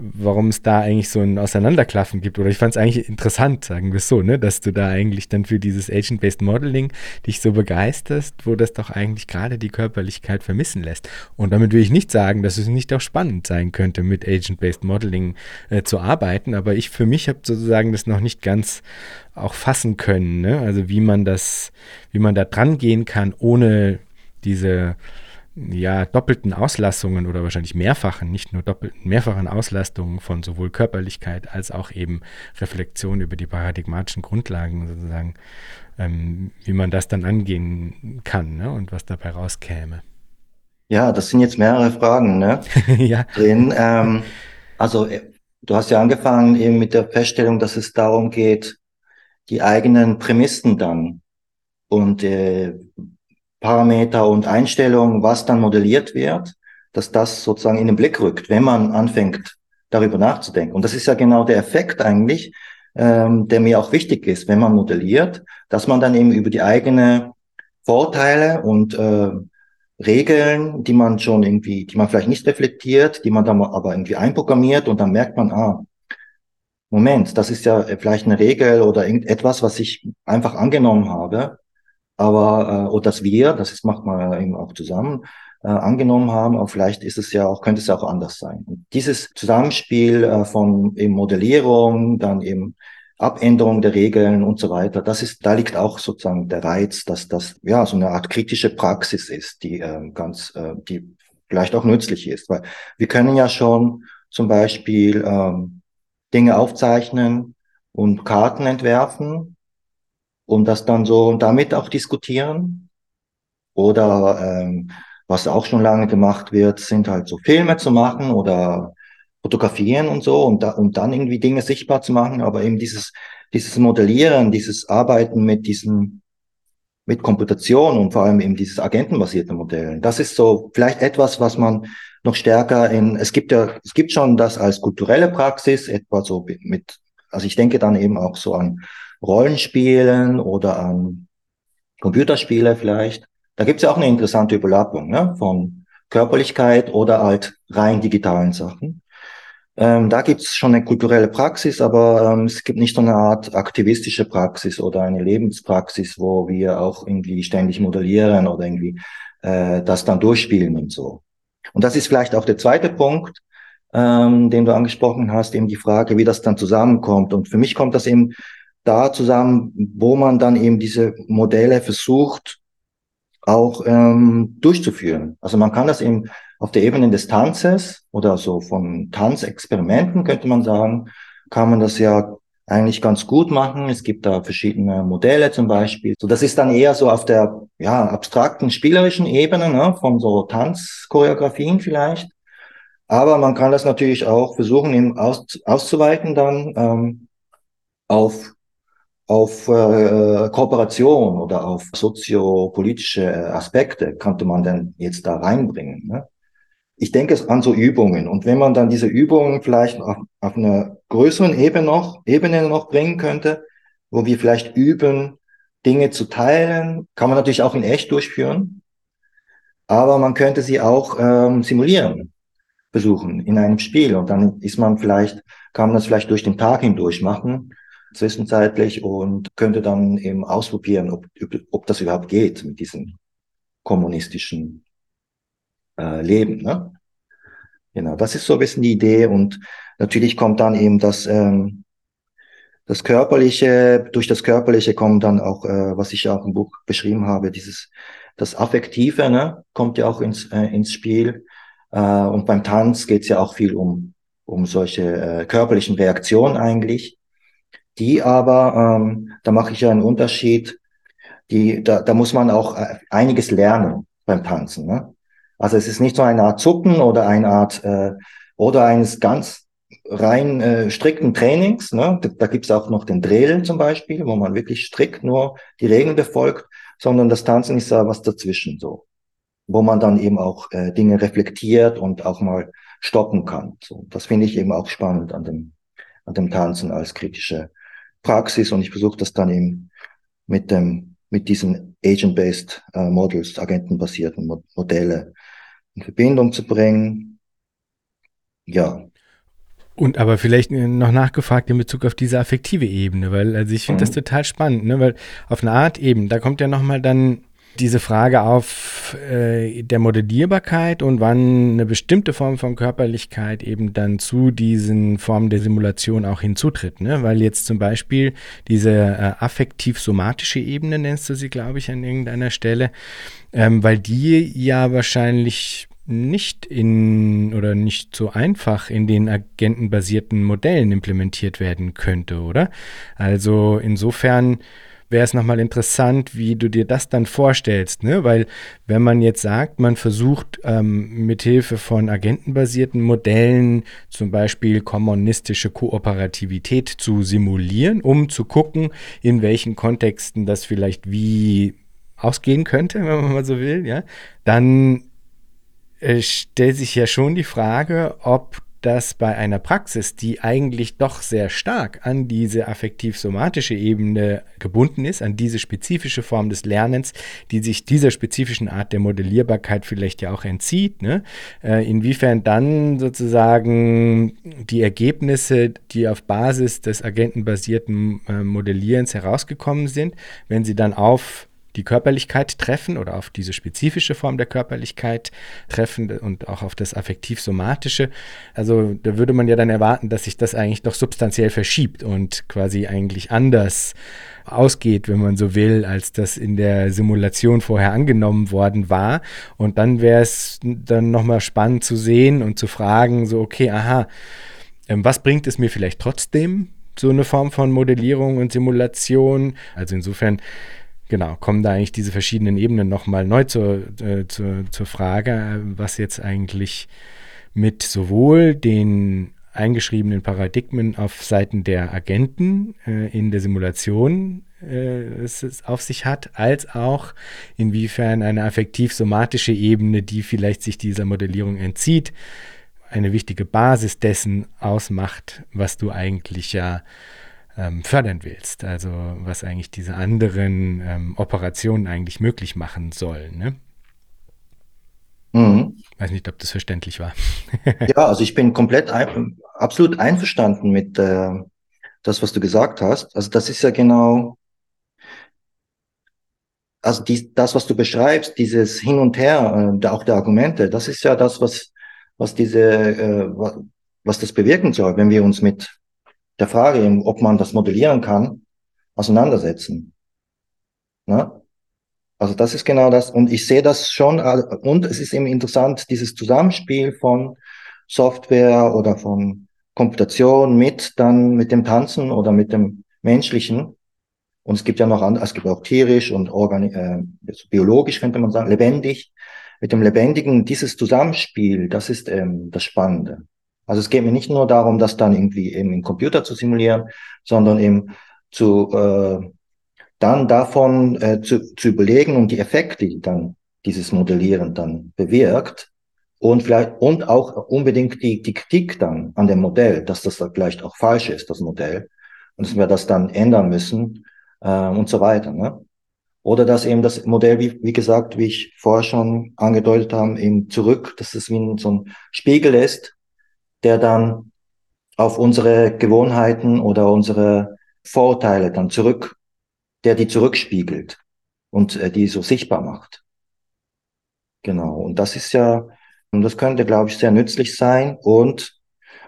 S1: warum es da eigentlich so ein Auseinanderklaffen gibt. Oder ich fand es eigentlich interessant, sagen wir es so, ne, dass du da eigentlich dann für dieses Agent-Based Modeling dich so begeisterst, wo das doch eigentlich gerade die Körperlichkeit vermissen lässt. Und damit will ich nicht sagen, dass es nicht auch spannend sein könnte, mit Agent-Based Modeling äh, zu arbeiten, aber ich für mich habe sozusagen das noch nicht ganz auch fassen können. Ne? Also wie man das, wie man da dran gehen kann, ohne diese ja, doppelten Auslassungen oder wahrscheinlich mehrfachen, nicht nur doppelten, mehrfachen Auslastungen von sowohl Körperlichkeit als auch eben Reflexion über die paradigmatischen Grundlagen sozusagen, ähm, wie man das dann angehen kann ne, und was dabei rauskäme.
S2: Ja, das sind jetzt mehrere Fragen ne? ja. drin. Ähm, also äh, du hast ja angefangen eben mit der Feststellung, dass es darum geht, die eigenen Prämissen dann und äh, Parameter und Einstellungen, was dann modelliert wird, dass das sozusagen in den Blick rückt, wenn man anfängt, darüber nachzudenken. Und das ist ja genau der Effekt eigentlich, ähm, der mir auch wichtig ist, wenn man modelliert, dass man dann eben über die eigene Vorteile und äh, Regeln, die man schon irgendwie, die man vielleicht nicht reflektiert, die man dann aber irgendwie einprogrammiert und dann merkt man, ah, Moment, das ist ja vielleicht eine Regel oder irgendetwas, was ich einfach angenommen habe, aber äh, oder dass wir, das ist, macht man eben auch zusammen, äh, angenommen haben, aber vielleicht ist es ja auch, könnte es ja auch anders sein. Und dieses Zusammenspiel äh, von eben Modellierung, dann eben Abänderung der Regeln und so weiter. Das ist, da liegt auch sozusagen der Reiz, dass das ja so eine Art kritische Praxis ist, die äh, ganz, äh, die vielleicht auch nützlich ist, weil wir können ja schon zum Beispiel ähm, Dinge aufzeichnen und Karten entwerfen und das dann so damit auch diskutieren. Oder ähm, was auch schon lange gemacht wird, sind halt so Filme zu machen oder fotografieren und so und, da, und dann irgendwie Dinge sichtbar zu machen, aber eben dieses, dieses Modellieren, dieses Arbeiten mit diesen, mit Komputation und vor allem eben dieses agentenbasierte Modellen, das ist so vielleicht etwas, was man noch stärker in, es gibt ja, es gibt schon das als kulturelle Praxis, etwa so mit, also ich denke dann eben auch so an Rollenspielen oder an Computerspiele vielleicht. Da gibt es ja auch eine interessante Überlappung ne, von Körperlichkeit oder halt rein digitalen Sachen. Ähm, da gibt es schon eine kulturelle Praxis, aber ähm, es gibt nicht so eine Art aktivistische Praxis oder eine Lebenspraxis, wo wir auch irgendwie ständig modellieren oder irgendwie äh, das dann durchspielen und so. Und das ist vielleicht auch der zweite Punkt, ähm, den du angesprochen hast, eben die Frage, wie das dann zusammenkommt. Und für mich kommt das eben da zusammen, wo man dann eben diese Modelle versucht auch ähm, durchzuführen. Also man kann das eben auf der Ebene des Tanzes oder so von Tanzexperimenten könnte man sagen, kann man das ja eigentlich ganz gut machen. Es gibt da verschiedene Modelle zum Beispiel. So, das ist dann eher so auf der ja, abstrakten spielerischen Ebene ne, von so Tanzchoreografien vielleicht. Aber man kann das natürlich auch versuchen, eben aus, auszuweiten dann ähm, auf auf äh, Kooperation oder auf soziopolitische Aspekte könnte man denn jetzt da reinbringen. Ne? Ich denke es an so Übungen. Und wenn man dann diese Übungen vielleicht auf, auf einer größeren Ebene noch, Ebene noch bringen könnte, wo wir vielleicht üben, Dinge zu teilen, kann man natürlich auch in echt durchführen. Aber man könnte sie auch ähm, simulieren, besuchen in einem Spiel. Und dann ist man vielleicht, kann man das vielleicht durch den Tag hindurch machen zwischenzeitlich und könnte dann eben ausprobieren, ob, ob das überhaupt geht mit diesem kommunistischen äh, Leben. Ne? Genau, das ist so ein bisschen die Idee und natürlich kommt dann eben das, ähm, das Körperliche, durch das Körperliche kommt dann auch, äh, was ich auch im Buch beschrieben habe, dieses, das Affektive, ne, kommt ja auch ins, äh, ins Spiel. Äh, und beim Tanz geht es ja auch viel um, um solche äh, körperlichen Reaktionen eigentlich die aber, ähm, da mache ich ja einen Unterschied, die, da, da muss man auch äh, einiges lernen beim Tanzen. Ne? Also es ist nicht so eine Art Zucken oder eine Art äh, oder eines ganz rein äh, strikten Trainings. Ne? Da, da gibt es auch noch den Drill zum Beispiel, wo man wirklich strikt nur die Regeln befolgt, sondern das Tanzen ist da was dazwischen so, wo man dann eben auch äh, Dinge reflektiert und auch mal stoppen kann. So, das finde ich eben auch spannend an dem an dem Tanzen als kritische Praxis und ich versuche das dann eben mit dem mit diesen Agent-based äh, Models, agentenbasierten Mo Modelle in Verbindung zu bringen. Ja.
S1: Und aber vielleicht noch nachgefragt in Bezug auf diese affektive Ebene, weil also ich finde mhm. das total spannend, ne? weil auf eine Art eben, da kommt ja nochmal dann diese Frage auf äh, der Modellierbarkeit und wann eine bestimmte Form von Körperlichkeit eben dann zu diesen Formen der Simulation auch hinzutritt. Ne? Weil jetzt zum Beispiel diese äh, affektiv-somatische Ebene, nennst du sie, glaube ich, an irgendeiner Stelle, ähm, weil die ja wahrscheinlich nicht in oder nicht so einfach in den agentenbasierten Modellen implementiert werden könnte, oder? Also insofern wäre es nochmal interessant, wie du dir das dann vorstellst, ne? Weil wenn man jetzt sagt, man versucht ähm, mithilfe von agentenbasierten Modellen zum Beispiel kommunistische Kooperativität zu simulieren, um zu gucken, in welchen Kontexten das vielleicht wie ausgehen könnte, wenn man mal so will, ja, dann äh, stellt sich ja schon die Frage, ob das bei einer Praxis, die eigentlich doch sehr stark an diese affektiv-somatische Ebene gebunden ist, an diese spezifische Form des Lernens, die sich dieser spezifischen Art der Modellierbarkeit vielleicht ja auch entzieht, ne? äh, inwiefern dann sozusagen die Ergebnisse, die auf Basis des agentenbasierten äh, Modellierens herausgekommen sind, wenn sie dann auf die Körperlichkeit treffen oder auf diese spezifische Form der Körperlichkeit treffen und auch auf das affektiv-somatische. Also da würde man ja dann erwarten, dass sich das eigentlich doch substanziell verschiebt und quasi eigentlich anders ausgeht, wenn man so will, als das in der Simulation vorher angenommen worden war. Und dann wäre es dann nochmal spannend zu sehen und zu fragen, so, okay, aha, ähm, was bringt es mir vielleicht trotzdem, so eine Form von Modellierung und Simulation? Also insofern genau, kommen da eigentlich diese verschiedenen Ebenen nochmal neu zur, äh, zur, zur Frage, was jetzt eigentlich mit sowohl den eingeschriebenen Paradigmen auf Seiten der Agenten äh, in der Simulation äh, es auf sich hat, als auch inwiefern eine affektiv-somatische Ebene, die vielleicht sich dieser Modellierung entzieht, eine wichtige Basis dessen ausmacht, was du eigentlich ja ähm, fördern willst. Also was eigentlich diese anderen ähm, Operationen eigentlich möglich machen sollen. Ne? Mhm. Weiß nicht, ob das verständlich war.
S2: ja, also ich bin komplett ein, absolut einverstanden mit äh, das, was du gesagt hast. Also das ist ja genau, also die, das, was du beschreibst, dieses Hin und Her, äh, auch der Argumente, das ist ja das, was, was diese, äh, was das bewirken soll, wenn wir uns mit der Frage, ob man das modellieren kann, auseinandersetzen. Ne? Also das ist genau das. Und ich sehe das schon. Äh, und es ist eben interessant, dieses Zusammenspiel von Software oder von Komputation mit dann mit dem Tanzen oder mit dem Menschlichen. Und es gibt ja noch andere, es gibt auch tierisch und organi äh, biologisch, könnte man sagen, lebendig. Mit dem Lebendigen, dieses Zusammenspiel, das ist ähm, das Spannende. Also es geht mir nicht nur darum, das dann irgendwie eben im Computer zu simulieren, sondern eben zu äh, dann davon äh, zu, zu überlegen und die Effekte, die dann dieses Modellieren dann bewirkt und vielleicht und auch unbedingt die, die Kritik dann an dem Modell, dass das vielleicht auch falsch ist, das Modell, und dass wir das dann ändern müssen äh, und so weiter. Ne? Oder dass eben das Modell, wie, wie gesagt, wie ich vorher schon angedeutet habe, eben zurück, dass es wie so ein Spiegel ist, der dann auf unsere Gewohnheiten oder unsere Vorteile dann zurück, der die zurückspiegelt und äh, die so sichtbar macht. Genau. Und das ist ja, und das könnte, glaube ich, sehr nützlich sein. Und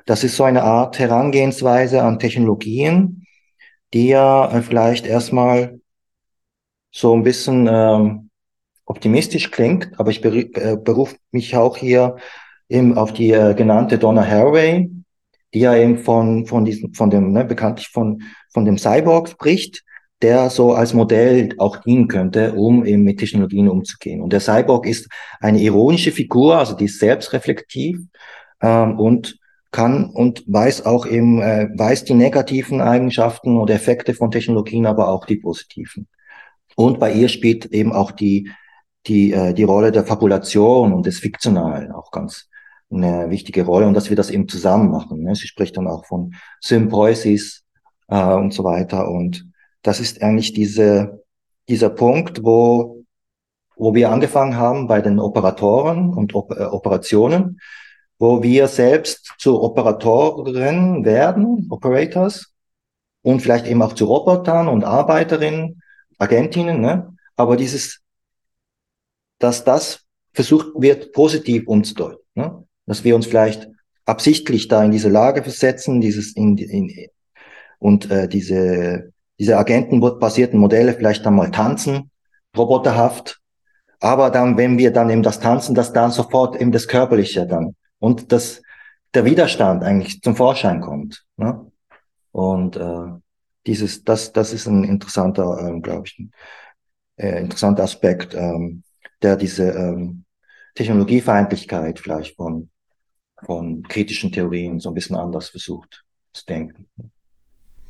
S2: das ist so eine Art Herangehensweise an Technologien, die ja äh, vielleicht erstmal so ein bisschen ähm, optimistisch klingt, aber ich äh, berufe mich auch hier eben auf die äh, genannte Donna Haraway, die ja eben von, von diesem, von dem, ne, bekanntlich von, von dem Cyborg spricht, der so als Modell auch dienen könnte, um eben mit Technologien umzugehen. Und der Cyborg ist eine ironische Figur, also die ist selbstreflektiv ähm, und kann und weiß auch eben, äh, weiß die negativen Eigenschaften oder Effekte von Technologien, aber auch die positiven. Und bei ihr spielt eben auch die, die, äh, die Rolle der Fabulation und des Fiktionalen auch ganz eine wichtige Rolle und dass wir das eben zusammen machen. Ne? Sie spricht dann auch von Symbiosis äh, und so weiter. Und das ist eigentlich diese, dieser Punkt, wo, wo wir angefangen haben bei den Operatoren und Op äh, Operationen, wo wir selbst zu Operatoren werden, Operators, und vielleicht eben auch zu Robotern und Arbeiterinnen, Agentinnen, ne? aber dieses, dass das versucht wird, positiv umzudeuten. Ne? Dass wir uns vielleicht absichtlich da in diese Lage versetzen, dieses in, in und äh, diese diese agentenbasierten Modelle vielleicht dann mal tanzen, roboterhaft, aber dann, wenn wir dann eben das tanzen, dass dann sofort eben das Körperliche dann und das der Widerstand eigentlich zum Vorschein kommt. Ne? Und äh, dieses, das, das ist ein interessanter, ähm, glaube ich, ein äh, interessanter Aspekt, ähm, der diese ähm, Technologiefeindlichkeit vielleicht von, von kritischen Theorien so ein bisschen anders versucht zu denken.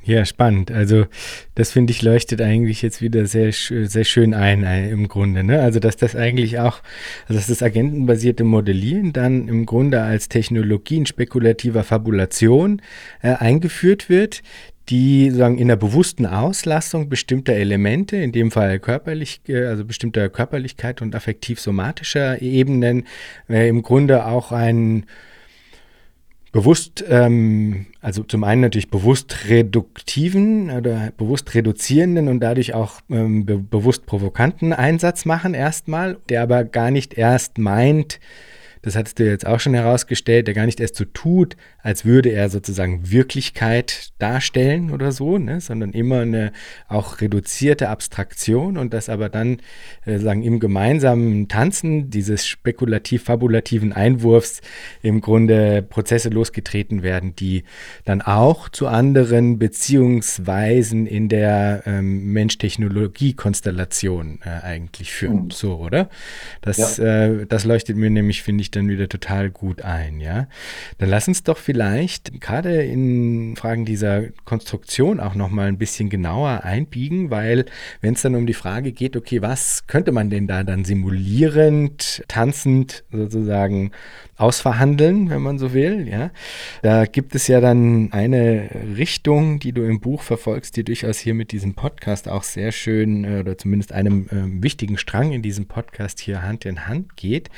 S1: Ja, spannend. Also das finde ich leuchtet eigentlich jetzt wieder sehr, sehr schön ein, ein im Grunde. Ne? Also dass das eigentlich auch, also dass das agentenbasierte Modellieren dann im Grunde als Technologie in spekulativer Fabulation äh, eingeführt wird, die sagen in der bewussten Auslassung bestimmter Elemente, in dem Fall körperlich, äh, also bestimmter Körperlichkeit und affektiv-somatischer Ebenen, äh, im Grunde auch ein bewusst, ähm, also zum einen natürlich bewusst reduktiven oder bewusst reduzierenden und dadurch auch ähm, be bewusst provokanten Einsatz machen erstmal, der aber gar nicht erst meint, das hattest du jetzt auch schon herausgestellt, der gar nicht erst so tut, als würde er sozusagen Wirklichkeit darstellen oder so, ne, sondern immer eine auch reduzierte Abstraktion und das aber dann äh, sagen im gemeinsamen Tanzen dieses spekulativ-fabulativen Einwurfs im Grunde Prozesse losgetreten werden, die dann auch zu anderen Beziehungsweisen in der ähm, Mensch-Technologie-Konstellation äh, eigentlich führen. Mhm. So, oder? Das, ja. äh, das leuchtet mir nämlich, finde ich, dann wieder total gut ein, ja. Dann lass uns doch vielleicht gerade in Fragen dieser Konstruktion auch nochmal ein bisschen genauer einbiegen, weil wenn es dann um die Frage geht, okay, was könnte man denn da dann simulierend, tanzend sozusagen ausverhandeln, wenn man so will. Ja? Da gibt es ja dann eine Richtung, die du im Buch verfolgst, die durchaus hier mit diesem Podcast auch sehr schön äh, oder zumindest einem äh, wichtigen Strang in diesem Podcast hier Hand in Hand geht.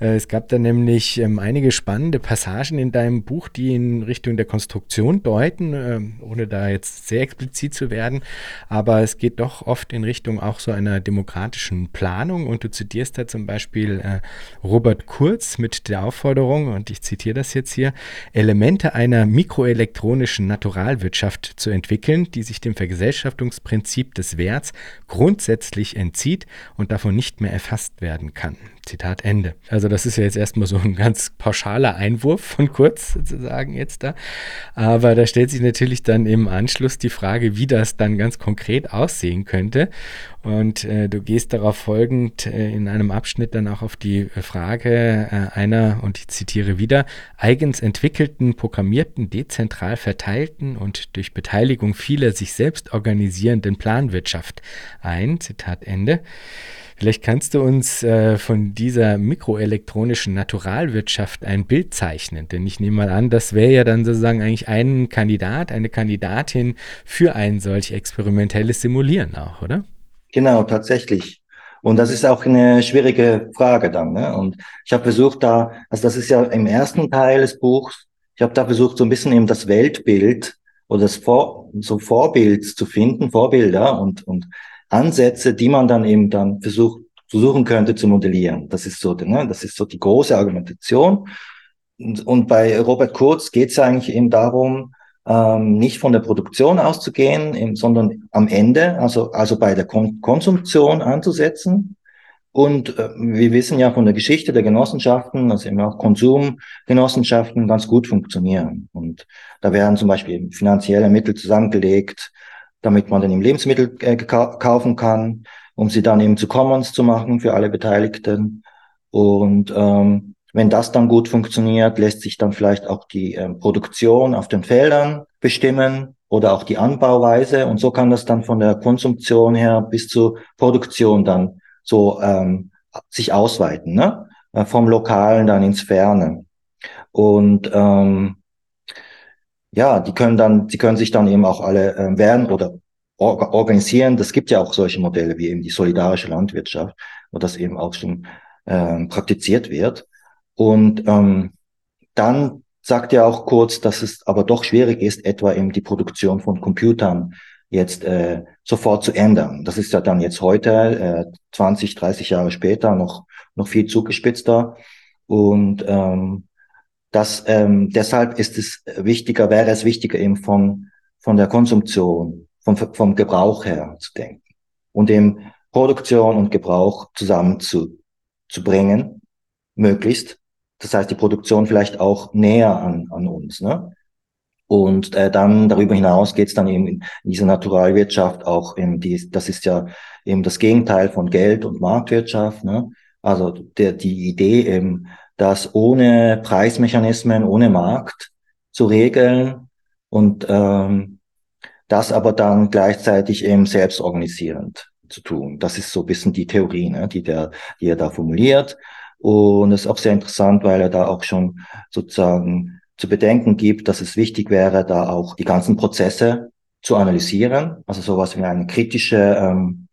S1: Äh, es gab da nämlich ähm, einige spannende Passagen in deinem Buch, die in Richtung der Konstruktion deuten, äh, ohne da jetzt sehr explizit zu werden. Aber es geht doch oft in Richtung auch so einer demokratischen Planung und du zitierst da zum Beispiel äh, Robert Kurz mit der Aufforderung, und ich zitiere das jetzt hier, Elemente einer mikroelektronischen Naturalwirtschaft zu entwickeln, die sich dem Vergesellschaftungsprinzip des Werts grundsätzlich entzieht und davon nicht mehr erfasst werden kann. Zitat Ende. Also das ist ja jetzt erstmal so ein ganz pauschaler Einwurf von Kurz sozusagen jetzt da. Aber da stellt sich natürlich dann im Anschluss die Frage, wie das dann ganz konkret aussehen könnte. Und äh, du gehst darauf folgend äh, in einem Abschnitt dann auch auf die Frage äh, einer, und ich zitiere wieder, eigens entwickelten, programmierten, dezentral verteilten und durch Beteiligung vieler sich selbst organisierenden Planwirtschaft ein. Zitat Ende. Vielleicht kannst du uns äh, von dieser mikroelektronischen Naturalwirtschaft ein Bild zeichnen, denn ich nehme mal an, das wäre ja dann sozusagen eigentlich ein Kandidat, eine Kandidatin für ein solch experimentelles Simulieren auch, oder?
S2: Genau, tatsächlich. Und das ist auch eine schwierige Frage dann. Ne? Und ich habe versucht da, also das ist ja im ersten Teil des Buchs, ich habe da versucht so ein bisschen eben das Weltbild oder das Vor so Vorbild zu finden, Vorbilder und, und Ansätze, die man dann eben dann versucht, versuchen könnte zu modellieren. Das ist so, ne, das ist so die große Argumentation. Und, und bei Robert Kurz geht es eigentlich eben darum, ähm, nicht von der Produktion auszugehen, eben, sondern am Ende, also, also bei der Kon Konsumtion anzusetzen. Und äh, wir wissen ja von der Geschichte der Genossenschaften, dass eben auch Konsumgenossenschaften ganz gut funktionieren. Und da werden zum Beispiel finanzielle Mittel zusammengelegt, damit man dann eben Lebensmittel äh, kaufen kann, um sie dann eben zu Commons zu machen für alle Beteiligten. Und ähm, wenn das dann gut funktioniert, lässt sich dann vielleicht auch die ähm, Produktion auf den Feldern bestimmen oder auch die Anbauweise. Und so kann das dann von der Konsumption her bis zur Produktion dann so ähm, sich ausweiten, ne? Äh, vom Lokalen dann ins Ferne. Und ähm, ja, die können dann, sie können sich dann eben auch alle äh, wehren oder or organisieren. Das gibt ja auch solche Modelle wie eben die solidarische Landwirtschaft, wo das eben auch schon ähm, praktiziert wird. Und ähm, dann sagt er auch kurz, dass es aber doch schwierig ist, etwa eben die Produktion von Computern jetzt äh, sofort zu ändern. Das ist ja dann jetzt heute, äh, 20, 30 Jahre später, noch, noch viel zugespitzter. Und ähm, das, ähm, deshalb ist es wichtiger, wäre es wichtiger eben von, von der Konsumption, vom, vom Gebrauch her zu denken und eben Produktion und Gebrauch zusammen zu, zu bringen, möglichst. Das heißt, die Produktion vielleicht auch näher an, an uns. Ne? Und äh, dann darüber hinaus geht es dann eben in dieser Naturalwirtschaft auch in die, das ist ja eben das Gegenteil von Geld und Marktwirtschaft. Ne? Also der, die Idee eben, dass ohne Preismechanismen, ohne Markt zu regeln und ähm, das aber dann gleichzeitig eben selbstorganisierend zu tun. Das ist so ein bisschen die Theorie, ne, die, der, die er da formuliert. Und es ist auch sehr interessant, weil er da auch schon sozusagen zu bedenken gibt, dass es wichtig wäre, da auch die ganzen Prozesse zu analysieren. Also sowas wie eine kritische, ähm,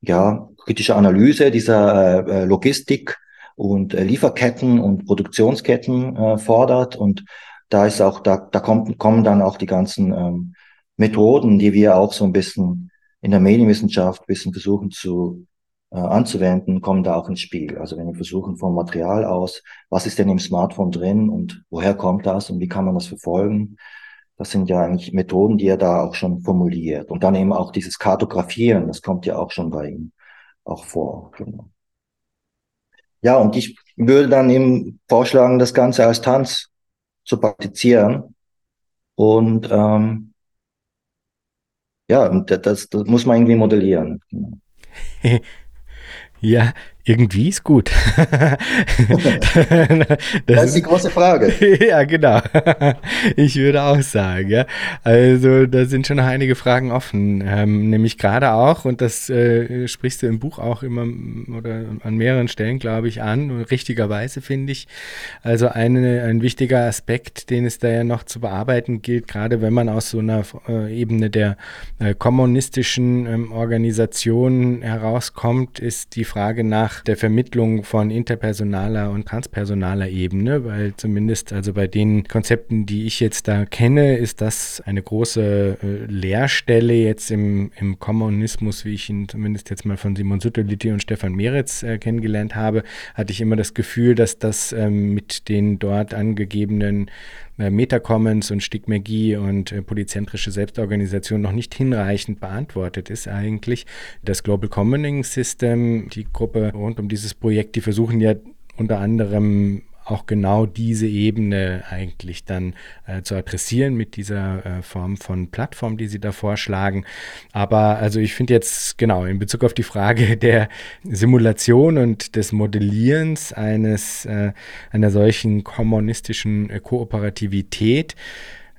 S2: ja, kritische Analyse dieser äh, äh Logistik und äh, Lieferketten und Produktionsketten äh, fordert. Und da ist auch, da, da kommt, kommen dann auch die ganzen ähm, Methoden, die wir auch so ein bisschen in der Medienwissenschaft ein bisschen versuchen zu äh, anzuwenden, kommen da auch ins Spiel. Also wenn wir versuchen vom Material aus, was ist denn im Smartphone drin und woher kommt das und wie kann man das verfolgen, das sind ja eigentlich Methoden, die er da auch schon formuliert. Und dann eben auch dieses Kartografieren, das kommt ja auch schon bei ihm auch vor. Genau. Ja, und ich würde dann eben vorschlagen, das Ganze als Tanz zu praktizieren. Und ähm, ja, das, das muss man irgendwie modellieren.
S1: Ja, irgendwie ist gut.
S2: das, das, ist die große Frage.
S1: ja, genau. Ich würde auch sagen, ja. Also da sind schon noch einige Fragen offen. Ähm, nämlich gerade auch, und das äh, sprichst du im Buch auch immer oder an mehreren Stellen, glaube ich, an, und richtigerweise finde ich. Also eine, ein wichtiger Aspekt, den es da ja noch zu bearbeiten gilt, gerade wenn man aus so einer äh, Ebene der äh, kommunistischen ähm, Organisation herauskommt, ist die Frage nach der Vermittlung von interpersonaler und transpersonaler Ebene, weil zumindest also bei den Konzepten, die ich jetzt da kenne, ist das eine große äh, Leerstelle jetzt im, im Kommunismus, wie ich ihn zumindest jetzt mal von Simon Sütterlitti und Stefan Meretz äh, kennengelernt habe, hatte ich immer das Gefühl, dass das ähm, mit den dort angegebenen äh, Metacommons und Stigmergie und äh, polyzentrische Selbstorganisation noch nicht hinreichend beantwortet ist eigentlich. Das Global Commoning System, die Gruppe rund um dieses Projekt, die versuchen ja unter anderem auch genau diese Ebene eigentlich dann äh, zu adressieren mit dieser äh, Form von Plattform, die Sie da vorschlagen. Aber also ich finde jetzt genau in Bezug auf die Frage der Simulation und des Modellierens eines äh, einer solchen kommunistischen äh, Kooperativität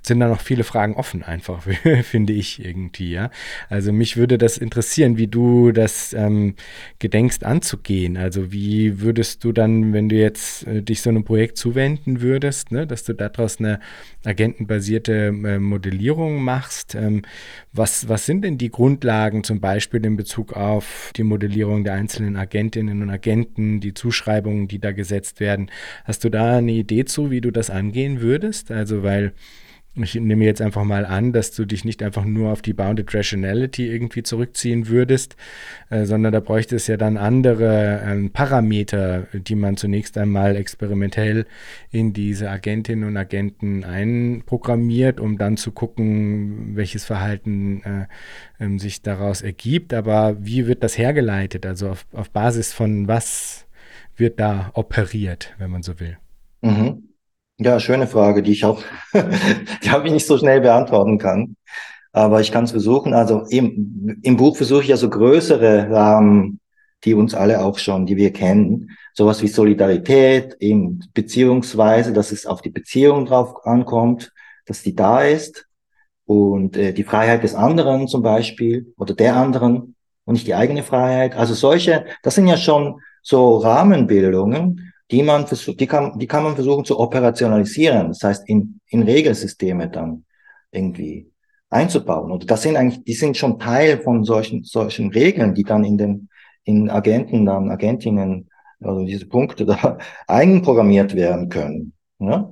S1: sind da noch viele Fragen offen, einfach, finde ich irgendwie, ja. Also mich würde das interessieren, wie du das ähm, gedenkst anzugehen. Also wie würdest du dann, wenn du jetzt äh, dich so einem Projekt zuwenden würdest, ne, dass du daraus eine agentenbasierte äh, Modellierung machst. Ähm, was, was sind denn die Grundlagen zum Beispiel in Bezug auf die Modellierung der einzelnen Agentinnen und Agenten, die Zuschreibungen, die da gesetzt werden? Hast du da eine Idee zu, wie du das angehen würdest? Also weil ich nehme jetzt einfach mal an, dass du dich nicht einfach nur auf die Bounded Rationality irgendwie zurückziehen würdest, äh, sondern da bräuchte es ja dann andere ähm, Parameter, die man zunächst einmal experimentell in diese Agentinnen und Agenten einprogrammiert, um dann zu gucken, welches Verhalten äh, ähm, sich daraus ergibt. Aber wie wird das hergeleitet? Also auf, auf Basis von was wird da operiert, wenn man so will?
S2: Mhm. Ja, schöne Frage, die ich auch, die habe ich nicht so schnell beantworten kann. Aber ich kann es versuchen. Also im, im Buch versuche ich ja so größere Rahmen, die uns alle auch schon, die wir kennen. Sowas wie Solidarität, eben beziehungsweise, dass es auf die Beziehung drauf ankommt, dass die da ist. Und äh, die Freiheit des anderen zum Beispiel oder der anderen und nicht die eigene Freiheit. Also solche, das sind ja schon so Rahmenbildungen, die man versucht, die kann, die kann man versuchen zu operationalisieren. Das heißt, in, in Regelsysteme dann irgendwie einzubauen. Und das sind eigentlich, die sind schon Teil von solchen, solchen Regeln, die dann in den, in Agenten dann, Agentinnen, also diese Punkte da eigenprogrammiert werden können. Ja?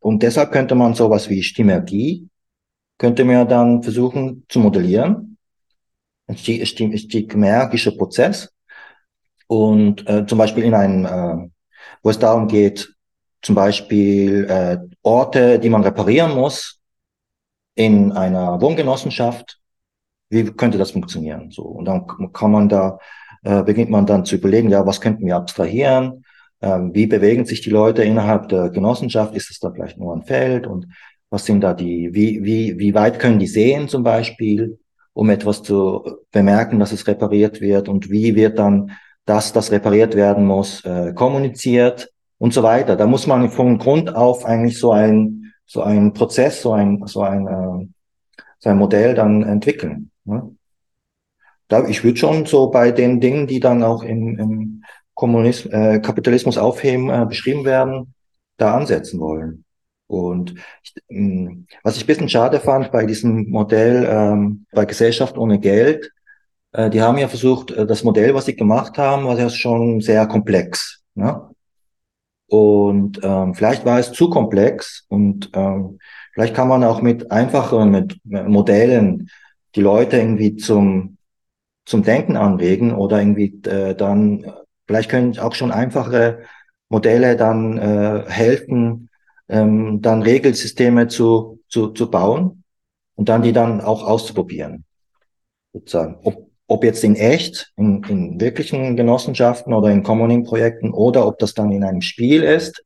S2: Und deshalb könnte man sowas wie Stimmergie, könnte man dann versuchen zu modellieren. Stigmergischer Prozess. Und äh, zum Beispiel in einem äh, wo es darum geht, zum Beispiel äh, Orte, die man reparieren muss in einer Wohngenossenschaft. Wie könnte das funktionieren? So und dann kann man da äh, beginnt man dann zu überlegen, ja, was könnten wir abstrahieren? Ähm, wie bewegen sich die Leute innerhalb der Genossenschaft? Ist es da vielleicht nur ein Feld? Und Was sind da die, wie, wie, wie weit können die sehen zum Beispiel, um etwas zu bemerken, dass es repariert wird und wie wird dann das, das repariert werden muss, äh, kommuniziert und so weiter. Da muss man von Grund auf eigentlich so ein, so ein Prozess, so ein, so ein, äh, so ein Modell dann entwickeln. Ne? Da, ich würde schon so bei den Dingen, die dann auch im, im Kommunismus, äh, Kapitalismus aufheben, äh, beschrieben werden, da ansetzen wollen. Und ich, ähm, was ich ein bisschen schade fand bei diesem Modell ähm, bei Gesellschaft ohne Geld, äh, die haben ja versucht, äh, das Modell, was sie gemacht haben, war ja schon sehr komplex. Ne? Und ähm, vielleicht war es zu komplex und ähm, vielleicht kann man auch mit einfacheren mit Modellen die Leute irgendwie zum zum Denken anregen oder irgendwie äh, dann vielleicht können auch schon einfache Modelle dann äh, helfen, ähm, dann Regelsysteme zu, zu, zu bauen und dann die dann auch auszuprobieren. Sozusagen. Ob jetzt in echt, in, in wirklichen Genossenschaften oder in Commoning-Projekten oder ob das dann in einem Spiel ist,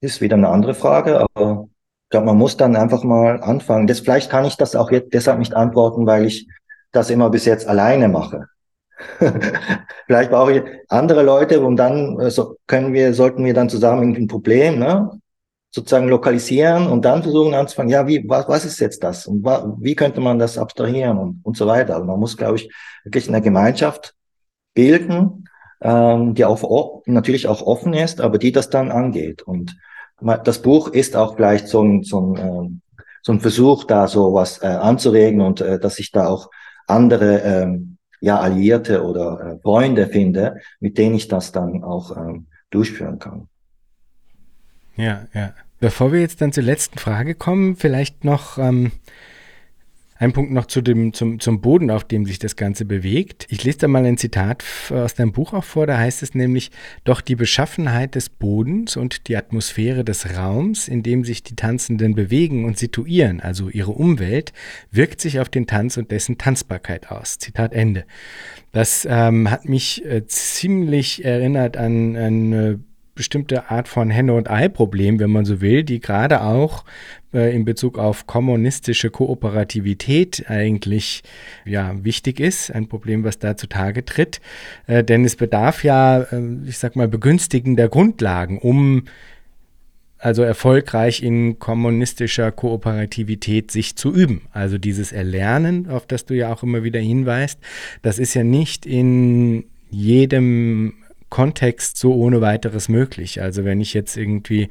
S2: ist wieder eine andere Frage. Aber ich glaube, man muss dann einfach mal anfangen. Das, vielleicht kann ich das auch jetzt deshalb nicht antworten, weil ich das immer bis jetzt alleine mache. vielleicht brauche ich andere Leute und dann äh, so können wir, sollten wir dann zusammen irgendwie ein Problem, ne? Sozusagen lokalisieren und dann versuchen anzufangen, ja, wie, was, was ist jetzt das? Und wie könnte man das abstrahieren und, und so weiter. Also man muss, glaube ich, wirklich eine Gemeinschaft bilden, ähm, die auch natürlich auch offen ist, aber die das dann angeht. Und das Buch ist auch vielleicht so ein, so ein, äh, so ein Versuch, da so was äh, anzuregen und äh, dass ich da auch andere ähm, ja, Alliierte oder äh, Freunde finde, mit denen ich das dann auch ähm, durchführen kann.
S1: Ja, ja. Bevor wir jetzt dann zur letzten Frage kommen, vielleicht noch ähm, ein Punkt noch zu dem, zum, zum Boden, auf dem sich das Ganze bewegt. Ich lese da mal ein Zitat aus deinem Buch auch vor, da heißt es nämlich, doch die Beschaffenheit des Bodens und die Atmosphäre des Raums, in dem sich die Tanzenden bewegen und situieren, also ihre Umwelt, wirkt sich auf den Tanz und dessen Tanzbarkeit aus. Zitat Ende. Das ähm, hat mich äh, ziemlich erinnert an eine bestimmte Art von Henne- und Ei-Problem, wenn man so will, die gerade auch äh, in Bezug auf kommunistische Kooperativität eigentlich ja, wichtig ist. Ein Problem, was da zutage tritt. Äh, denn es bedarf ja, äh, ich sag mal, begünstigender Grundlagen, um also erfolgreich in kommunistischer Kooperativität sich zu üben. Also dieses Erlernen, auf das du ja auch immer wieder hinweist, das ist ja nicht in jedem Kontext so ohne weiteres möglich. Also wenn ich jetzt irgendwie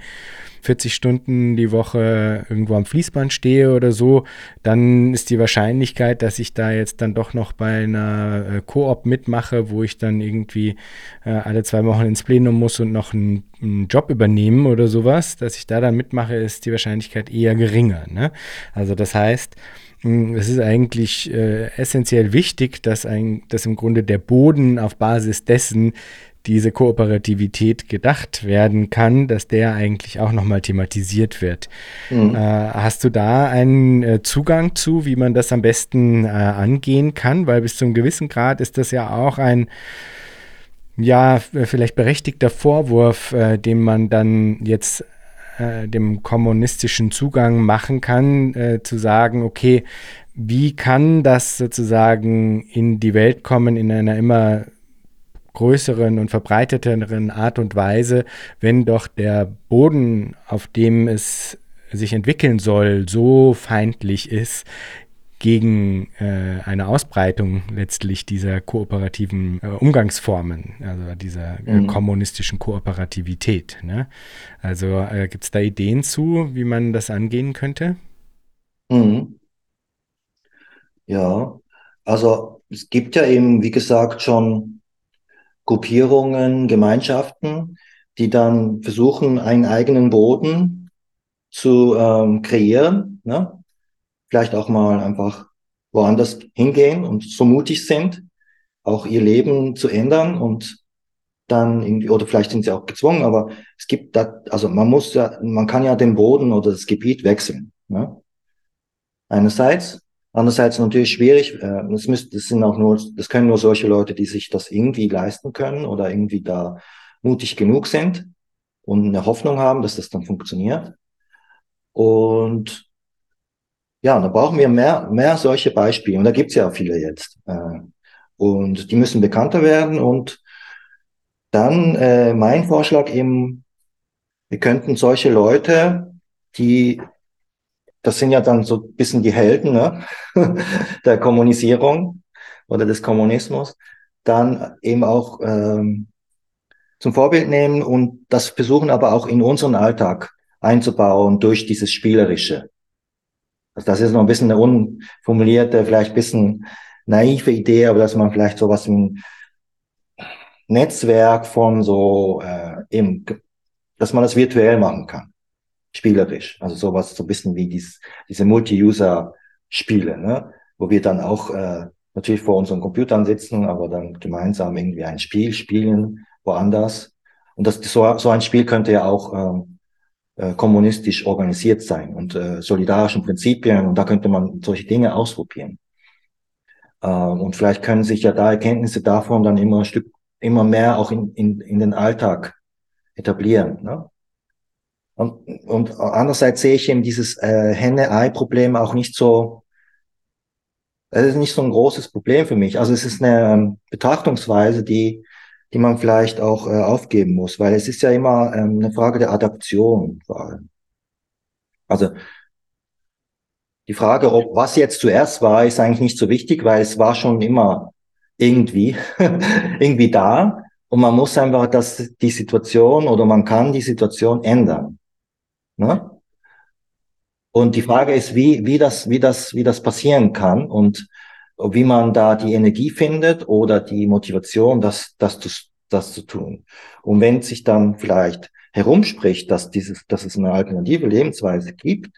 S1: 40 Stunden die Woche irgendwo am Fließband stehe oder so, dann ist die Wahrscheinlichkeit, dass ich da jetzt dann doch noch bei einer äh, Koop mitmache, wo ich dann irgendwie äh, alle zwei Wochen ins Plenum muss und noch einen, einen, Job übernehmen oder sowas, dass ich da dann mitmache, ist die Wahrscheinlichkeit eher geringer. Ne? Also das heißt, hm, es ist eigentlich äh, essentiell wichtig, dass, ein, dass im Grunde der Boden auf Basis dessen diese Kooperativität gedacht werden kann, dass der eigentlich auch nochmal thematisiert wird. Mhm. Äh, hast du da einen äh, Zugang zu, wie man das am besten äh, angehen kann? Weil bis zu einem gewissen Grad ist das ja auch ein ja, vielleicht berechtigter Vorwurf, äh, den man dann jetzt äh, dem kommunistischen Zugang machen kann, äh, zu sagen, okay, wie kann das sozusagen in die Welt kommen in einer immer größeren und verbreiteteren Art und Weise, wenn doch der Boden, auf dem es sich entwickeln soll, so feindlich ist gegen äh, eine Ausbreitung letztlich dieser kooperativen äh, Umgangsformen, also dieser äh, mhm. kommunistischen Kooperativität. Ne? Also äh, gibt es da Ideen zu, wie man das angehen könnte?
S2: Mhm. Ja, also es gibt ja eben, wie gesagt, schon Gruppierungen, Gemeinschaften, die dann versuchen, einen eigenen Boden zu ähm, kreieren. Ne? Vielleicht auch mal einfach woanders hingehen und so mutig sind, auch ihr Leben zu ändern und dann irgendwie, oder vielleicht sind sie auch gezwungen, aber es gibt da, also man muss ja, man kann ja den Boden oder das Gebiet wechseln. Ne? Einerseits Andererseits natürlich schwierig. Äh, das, müsst, das sind auch nur, das können nur solche Leute, die sich das irgendwie leisten können oder irgendwie da mutig genug sind und eine Hoffnung haben, dass das dann funktioniert. Und ja, da brauchen wir mehr, mehr solche Beispiele. Und da gibt's ja viele jetzt. Äh, und die müssen bekannter werden. Und dann äh, mein Vorschlag eben, wir könnten solche Leute, die, das sind ja dann so ein bisschen die Helden ne? der Kommunisierung oder des Kommunismus, dann eben auch ähm, zum Vorbild nehmen und das versuchen aber auch in unseren Alltag einzubauen durch dieses Spielerische. Also das ist noch ein bisschen eine unformulierte, vielleicht ein bisschen naive Idee, aber dass man vielleicht sowas im Netzwerk von so äh, eben, dass man das virtuell machen kann, spielerisch. Also sowas so ein bisschen wie dies, diese Multi-User-Spiele, ne? wo wir dann auch äh, natürlich vor unseren Computern sitzen, aber dann gemeinsam irgendwie ein Spiel spielen, woanders. Und das, so, so ein Spiel könnte ja auch ähm, äh, kommunistisch organisiert sein und äh, solidarischen Prinzipien und da könnte man solche Dinge ausprobieren. Äh, und vielleicht können sich ja da Erkenntnisse davon dann immer ein Stück, immer mehr auch in, in, in den Alltag etablieren. Ne? Und, und andererseits sehe ich eben dieses äh, Henne-Ei-Problem auch nicht so, es ist nicht so ein großes Problem für mich. Also es ist eine ähm, Betrachtungsweise, die die man vielleicht auch äh, aufgeben muss, weil es ist ja immer ähm, eine Frage der Adaption vor allem. Also die Frage, ob was jetzt zuerst war, ist eigentlich nicht so wichtig, weil es war schon immer irgendwie irgendwie da und man muss einfach das die Situation oder man kann die Situation ändern. Ne? Und die Frage ist, wie wie das wie das wie das passieren kann und wie man da die Energie findet oder die Motivation, das, das, zu, das zu tun. Und wenn sich dann vielleicht herumspricht, dass dieses, dass es eine alternative Lebensweise gibt,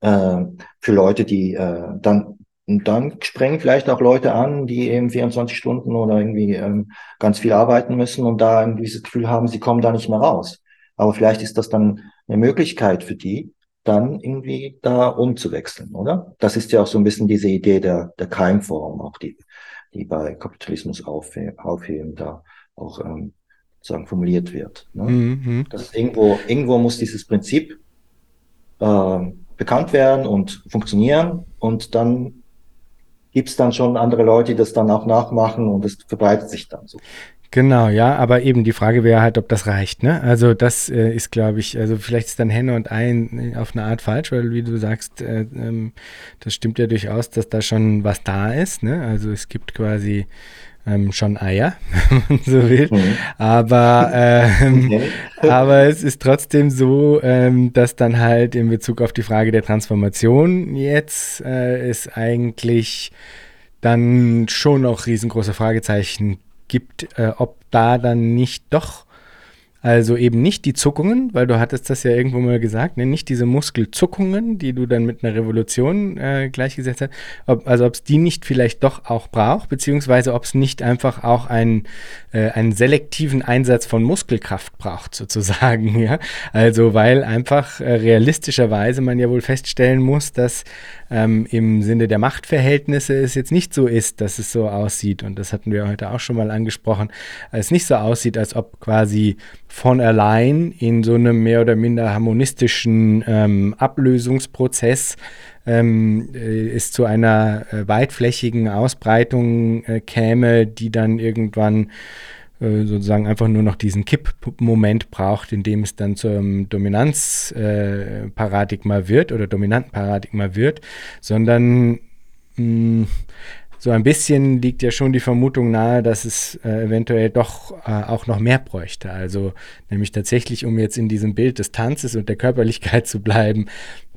S2: äh, für Leute, die äh, dann dann sprengen vielleicht auch Leute an, die eben 24 Stunden oder irgendwie ähm, ganz viel arbeiten müssen und da irgendwie das Gefühl haben, sie kommen da nicht mehr raus. Aber vielleicht ist das dann eine Möglichkeit für die, dann irgendwie da umzuwechseln, oder? Das ist ja auch so ein bisschen diese Idee der, der Keimform, auch die, die bei Kapitalismus aufheben, aufheben da auch ähm, sagen formuliert wird. Ne? Mhm. Das irgendwo, irgendwo muss dieses Prinzip äh, bekannt werden und funktionieren und dann gibt's dann schon andere Leute, die das dann auch nachmachen und es verbreitet sich dann so.
S1: Genau, ja, aber eben die Frage wäre halt, ob das reicht, ne? Also das äh, ist, glaube ich, also vielleicht ist dann Henne und Ei auf eine Art falsch, weil wie du sagst, äh, ähm, das stimmt ja durchaus, dass da schon was da ist, ne? Also es gibt quasi ähm, schon Eier, wenn man so will. Mhm. Aber, ähm, aber es ist trotzdem so, ähm, dass dann halt in Bezug auf die Frage der Transformation jetzt äh, es eigentlich dann schon noch riesengroße Fragezeichen gibt, äh, ob da dann nicht doch also eben nicht die Zuckungen, weil du hattest das ja irgendwo mal gesagt, ne? nicht diese Muskelzuckungen, die du dann mit einer Revolution äh, gleichgesetzt hast, ob, also ob es die nicht vielleicht doch auch braucht, beziehungsweise ob es nicht einfach auch ein, äh, einen selektiven Einsatz von Muskelkraft braucht, sozusagen. Ja? Also weil einfach äh, realistischerweise man ja wohl feststellen muss, dass ähm, im Sinne der Machtverhältnisse es jetzt nicht so ist, dass es so aussieht, und das hatten wir heute auch schon mal angesprochen, es nicht so aussieht, als ob quasi von allein in so einem mehr oder minder harmonistischen ähm, Ablösungsprozess ähm, äh, es zu einer äh, weitflächigen Ausbreitung äh, käme, die dann irgendwann sozusagen einfach nur noch diesen Kippmoment braucht, in dem es dann zum Dominanzparadigma äh, wird oder dominanten Paradigma wird, sondern mh, so ein bisschen liegt ja schon die Vermutung nahe, dass es äh, eventuell doch äh, auch noch mehr bräuchte. Also nämlich tatsächlich, um jetzt in diesem Bild des Tanzes und der Körperlichkeit zu bleiben,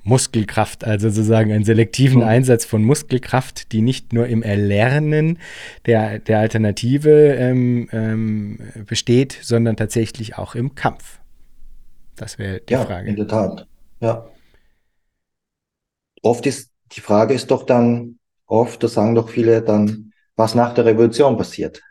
S1: Muskelkraft, also sozusagen einen selektiven mhm. Einsatz von Muskelkraft, die nicht nur im Erlernen der, der Alternative ähm, ähm, besteht, sondern tatsächlich auch im Kampf. Das wäre die
S2: ja,
S1: Frage.
S2: In der Tat, ja. Oft ist die Frage ist doch dann, oft, das sagen doch viele dann, was nach der Revolution passiert.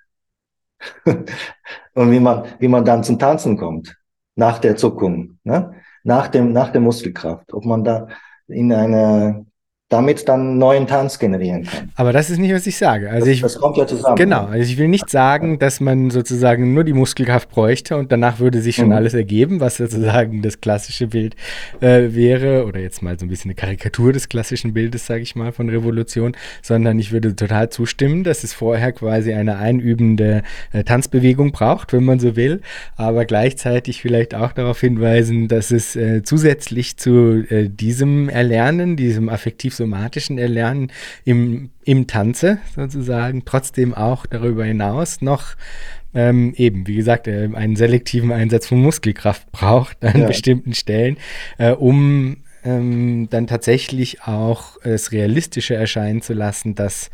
S2: Und wie man, wie man dann zum Tanzen kommt, nach der Zuckung. Ne? Nach dem, nach der Muskelkraft, ob man da in eine damit dann neuen Tanz generieren kann.
S1: Aber das ist nicht, was ich sage. Also das, ich,
S2: das kommt ja zusammen.
S1: Genau. Also ich will nicht sagen, dass man sozusagen nur die Muskelkraft bräuchte und danach würde sich schon mhm. alles ergeben, was sozusagen das klassische Bild äh, wäre oder jetzt mal so ein bisschen eine Karikatur des klassischen Bildes, sage ich mal, von Revolution, sondern ich würde total zustimmen, dass es vorher quasi eine einübende äh, Tanzbewegung braucht, wenn man so will, aber gleichzeitig vielleicht auch darauf hinweisen, dass es äh, zusätzlich zu äh, diesem Erlernen, diesem affektiv psychosomatischen Erlernen im, im Tanze sozusagen, trotzdem auch darüber hinaus noch ähm, eben, wie gesagt, äh, einen selektiven Einsatz von Muskelkraft braucht an ja. bestimmten Stellen, äh, um ähm, dann tatsächlich auch es realistischer erscheinen zu lassen, dass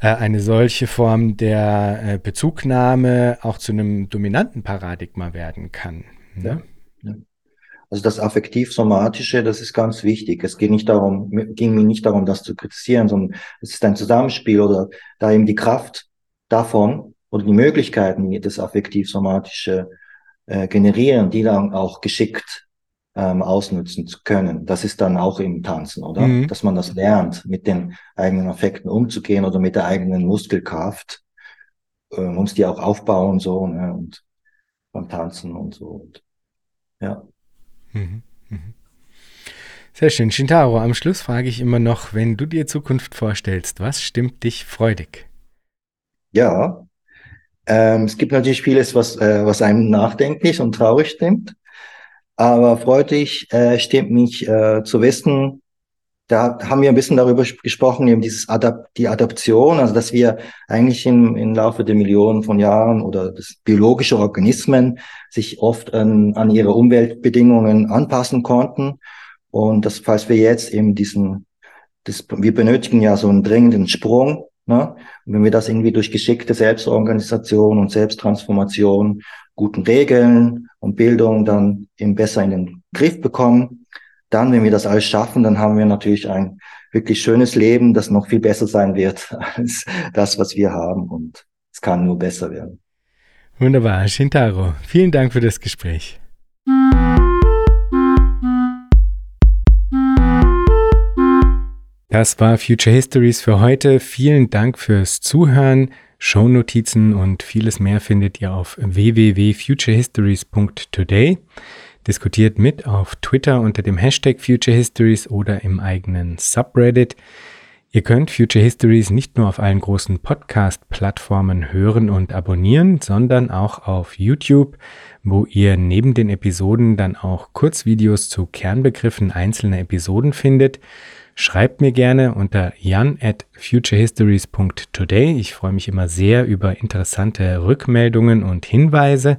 S1: äh, eine solche Form der äh, Bezugnahme auch zu einem dominanten Paradigma werden kann. Ne? Ja.
S2: Also das affektiv-somatische, das ist ganz wichtig. Es geht nicht darum, ging mir nicht darum, das zu kritisieren, sondern es ist ein Zusammenspiel oder da eben die Kraft davon oder die Möglichkeiten, die das affektiv-somatische äh, generieren, die dann auch geschickt ähm, ausnutzen zu können. Das ist dann auch im Tanzen, oder? Mhm. Dass man das lernt, mit den eigenen Affekten umzugehen oder mit der eigenen Muskelkraft. Äh, muss die auch aufbauen so ne? und beim Tanzen und so. Und, ja. Mhm,
S1: mhm. Sehr schön. Shintaro, am Schluss frage ich immer noch, wenn du dir Zukunft vorstellst, was stimmt dich freudig?
S2: Ja, ähm, es gibt natürlich vieles, was, äh, was einem nachdenklich und traurig stimmt. Aber freudig äh, stimmt mich äh, zu wissen, da haben wir ein bisschen darüber gesprochen, eben dieses Adap die Adaption, also dass wir eigentlich im, im Laufe der Millionen von Jahren oder das biologische Organismen sich oft an, an ihre Umweltbedingungen anpassen konnten. Und das, falls wir jetzt eben diesen, das, wir benötigen ja so einen dringenden Sprung, ne? Und wenn wir das irgendwie durch geschickte Selbstorganisation und Selbsttransformation, guten Regeln und Bildung dann eben besser in den Griff bekommen, dann, wenn wir das alles schaffen, dann haben wir natürlich ein wirklich schönes Leben, das noch viel besser sein wird als das, was wir haben. Und es kann nur besser werden.
S1: Wunderbar, Shintaro. Vielen Dank für das Gespräch. Das war Future Histories für heute. Vielen Dank fürs Zuhören. Shownotizen und vieles mehr findet ihr auf www.futurehistories.today. Diskutiert mit auf Twitter unter dem Hashtag Future Histories oder im eigenen Subreddit. Ihr könnt Future Histories nicht nur auf allen großen Podcast-Plattformen hören und abonnieren, sondern auch auf YouTube, wo ihr neben den Episoden dann auch Kurzvideos zu Kernbegriffen einzelner Episoden findet. Schreibt mir gerne unter jan at futurehistories.today. Ich freue mich immer sehr über interessante Rückmeldungen und Hinweise.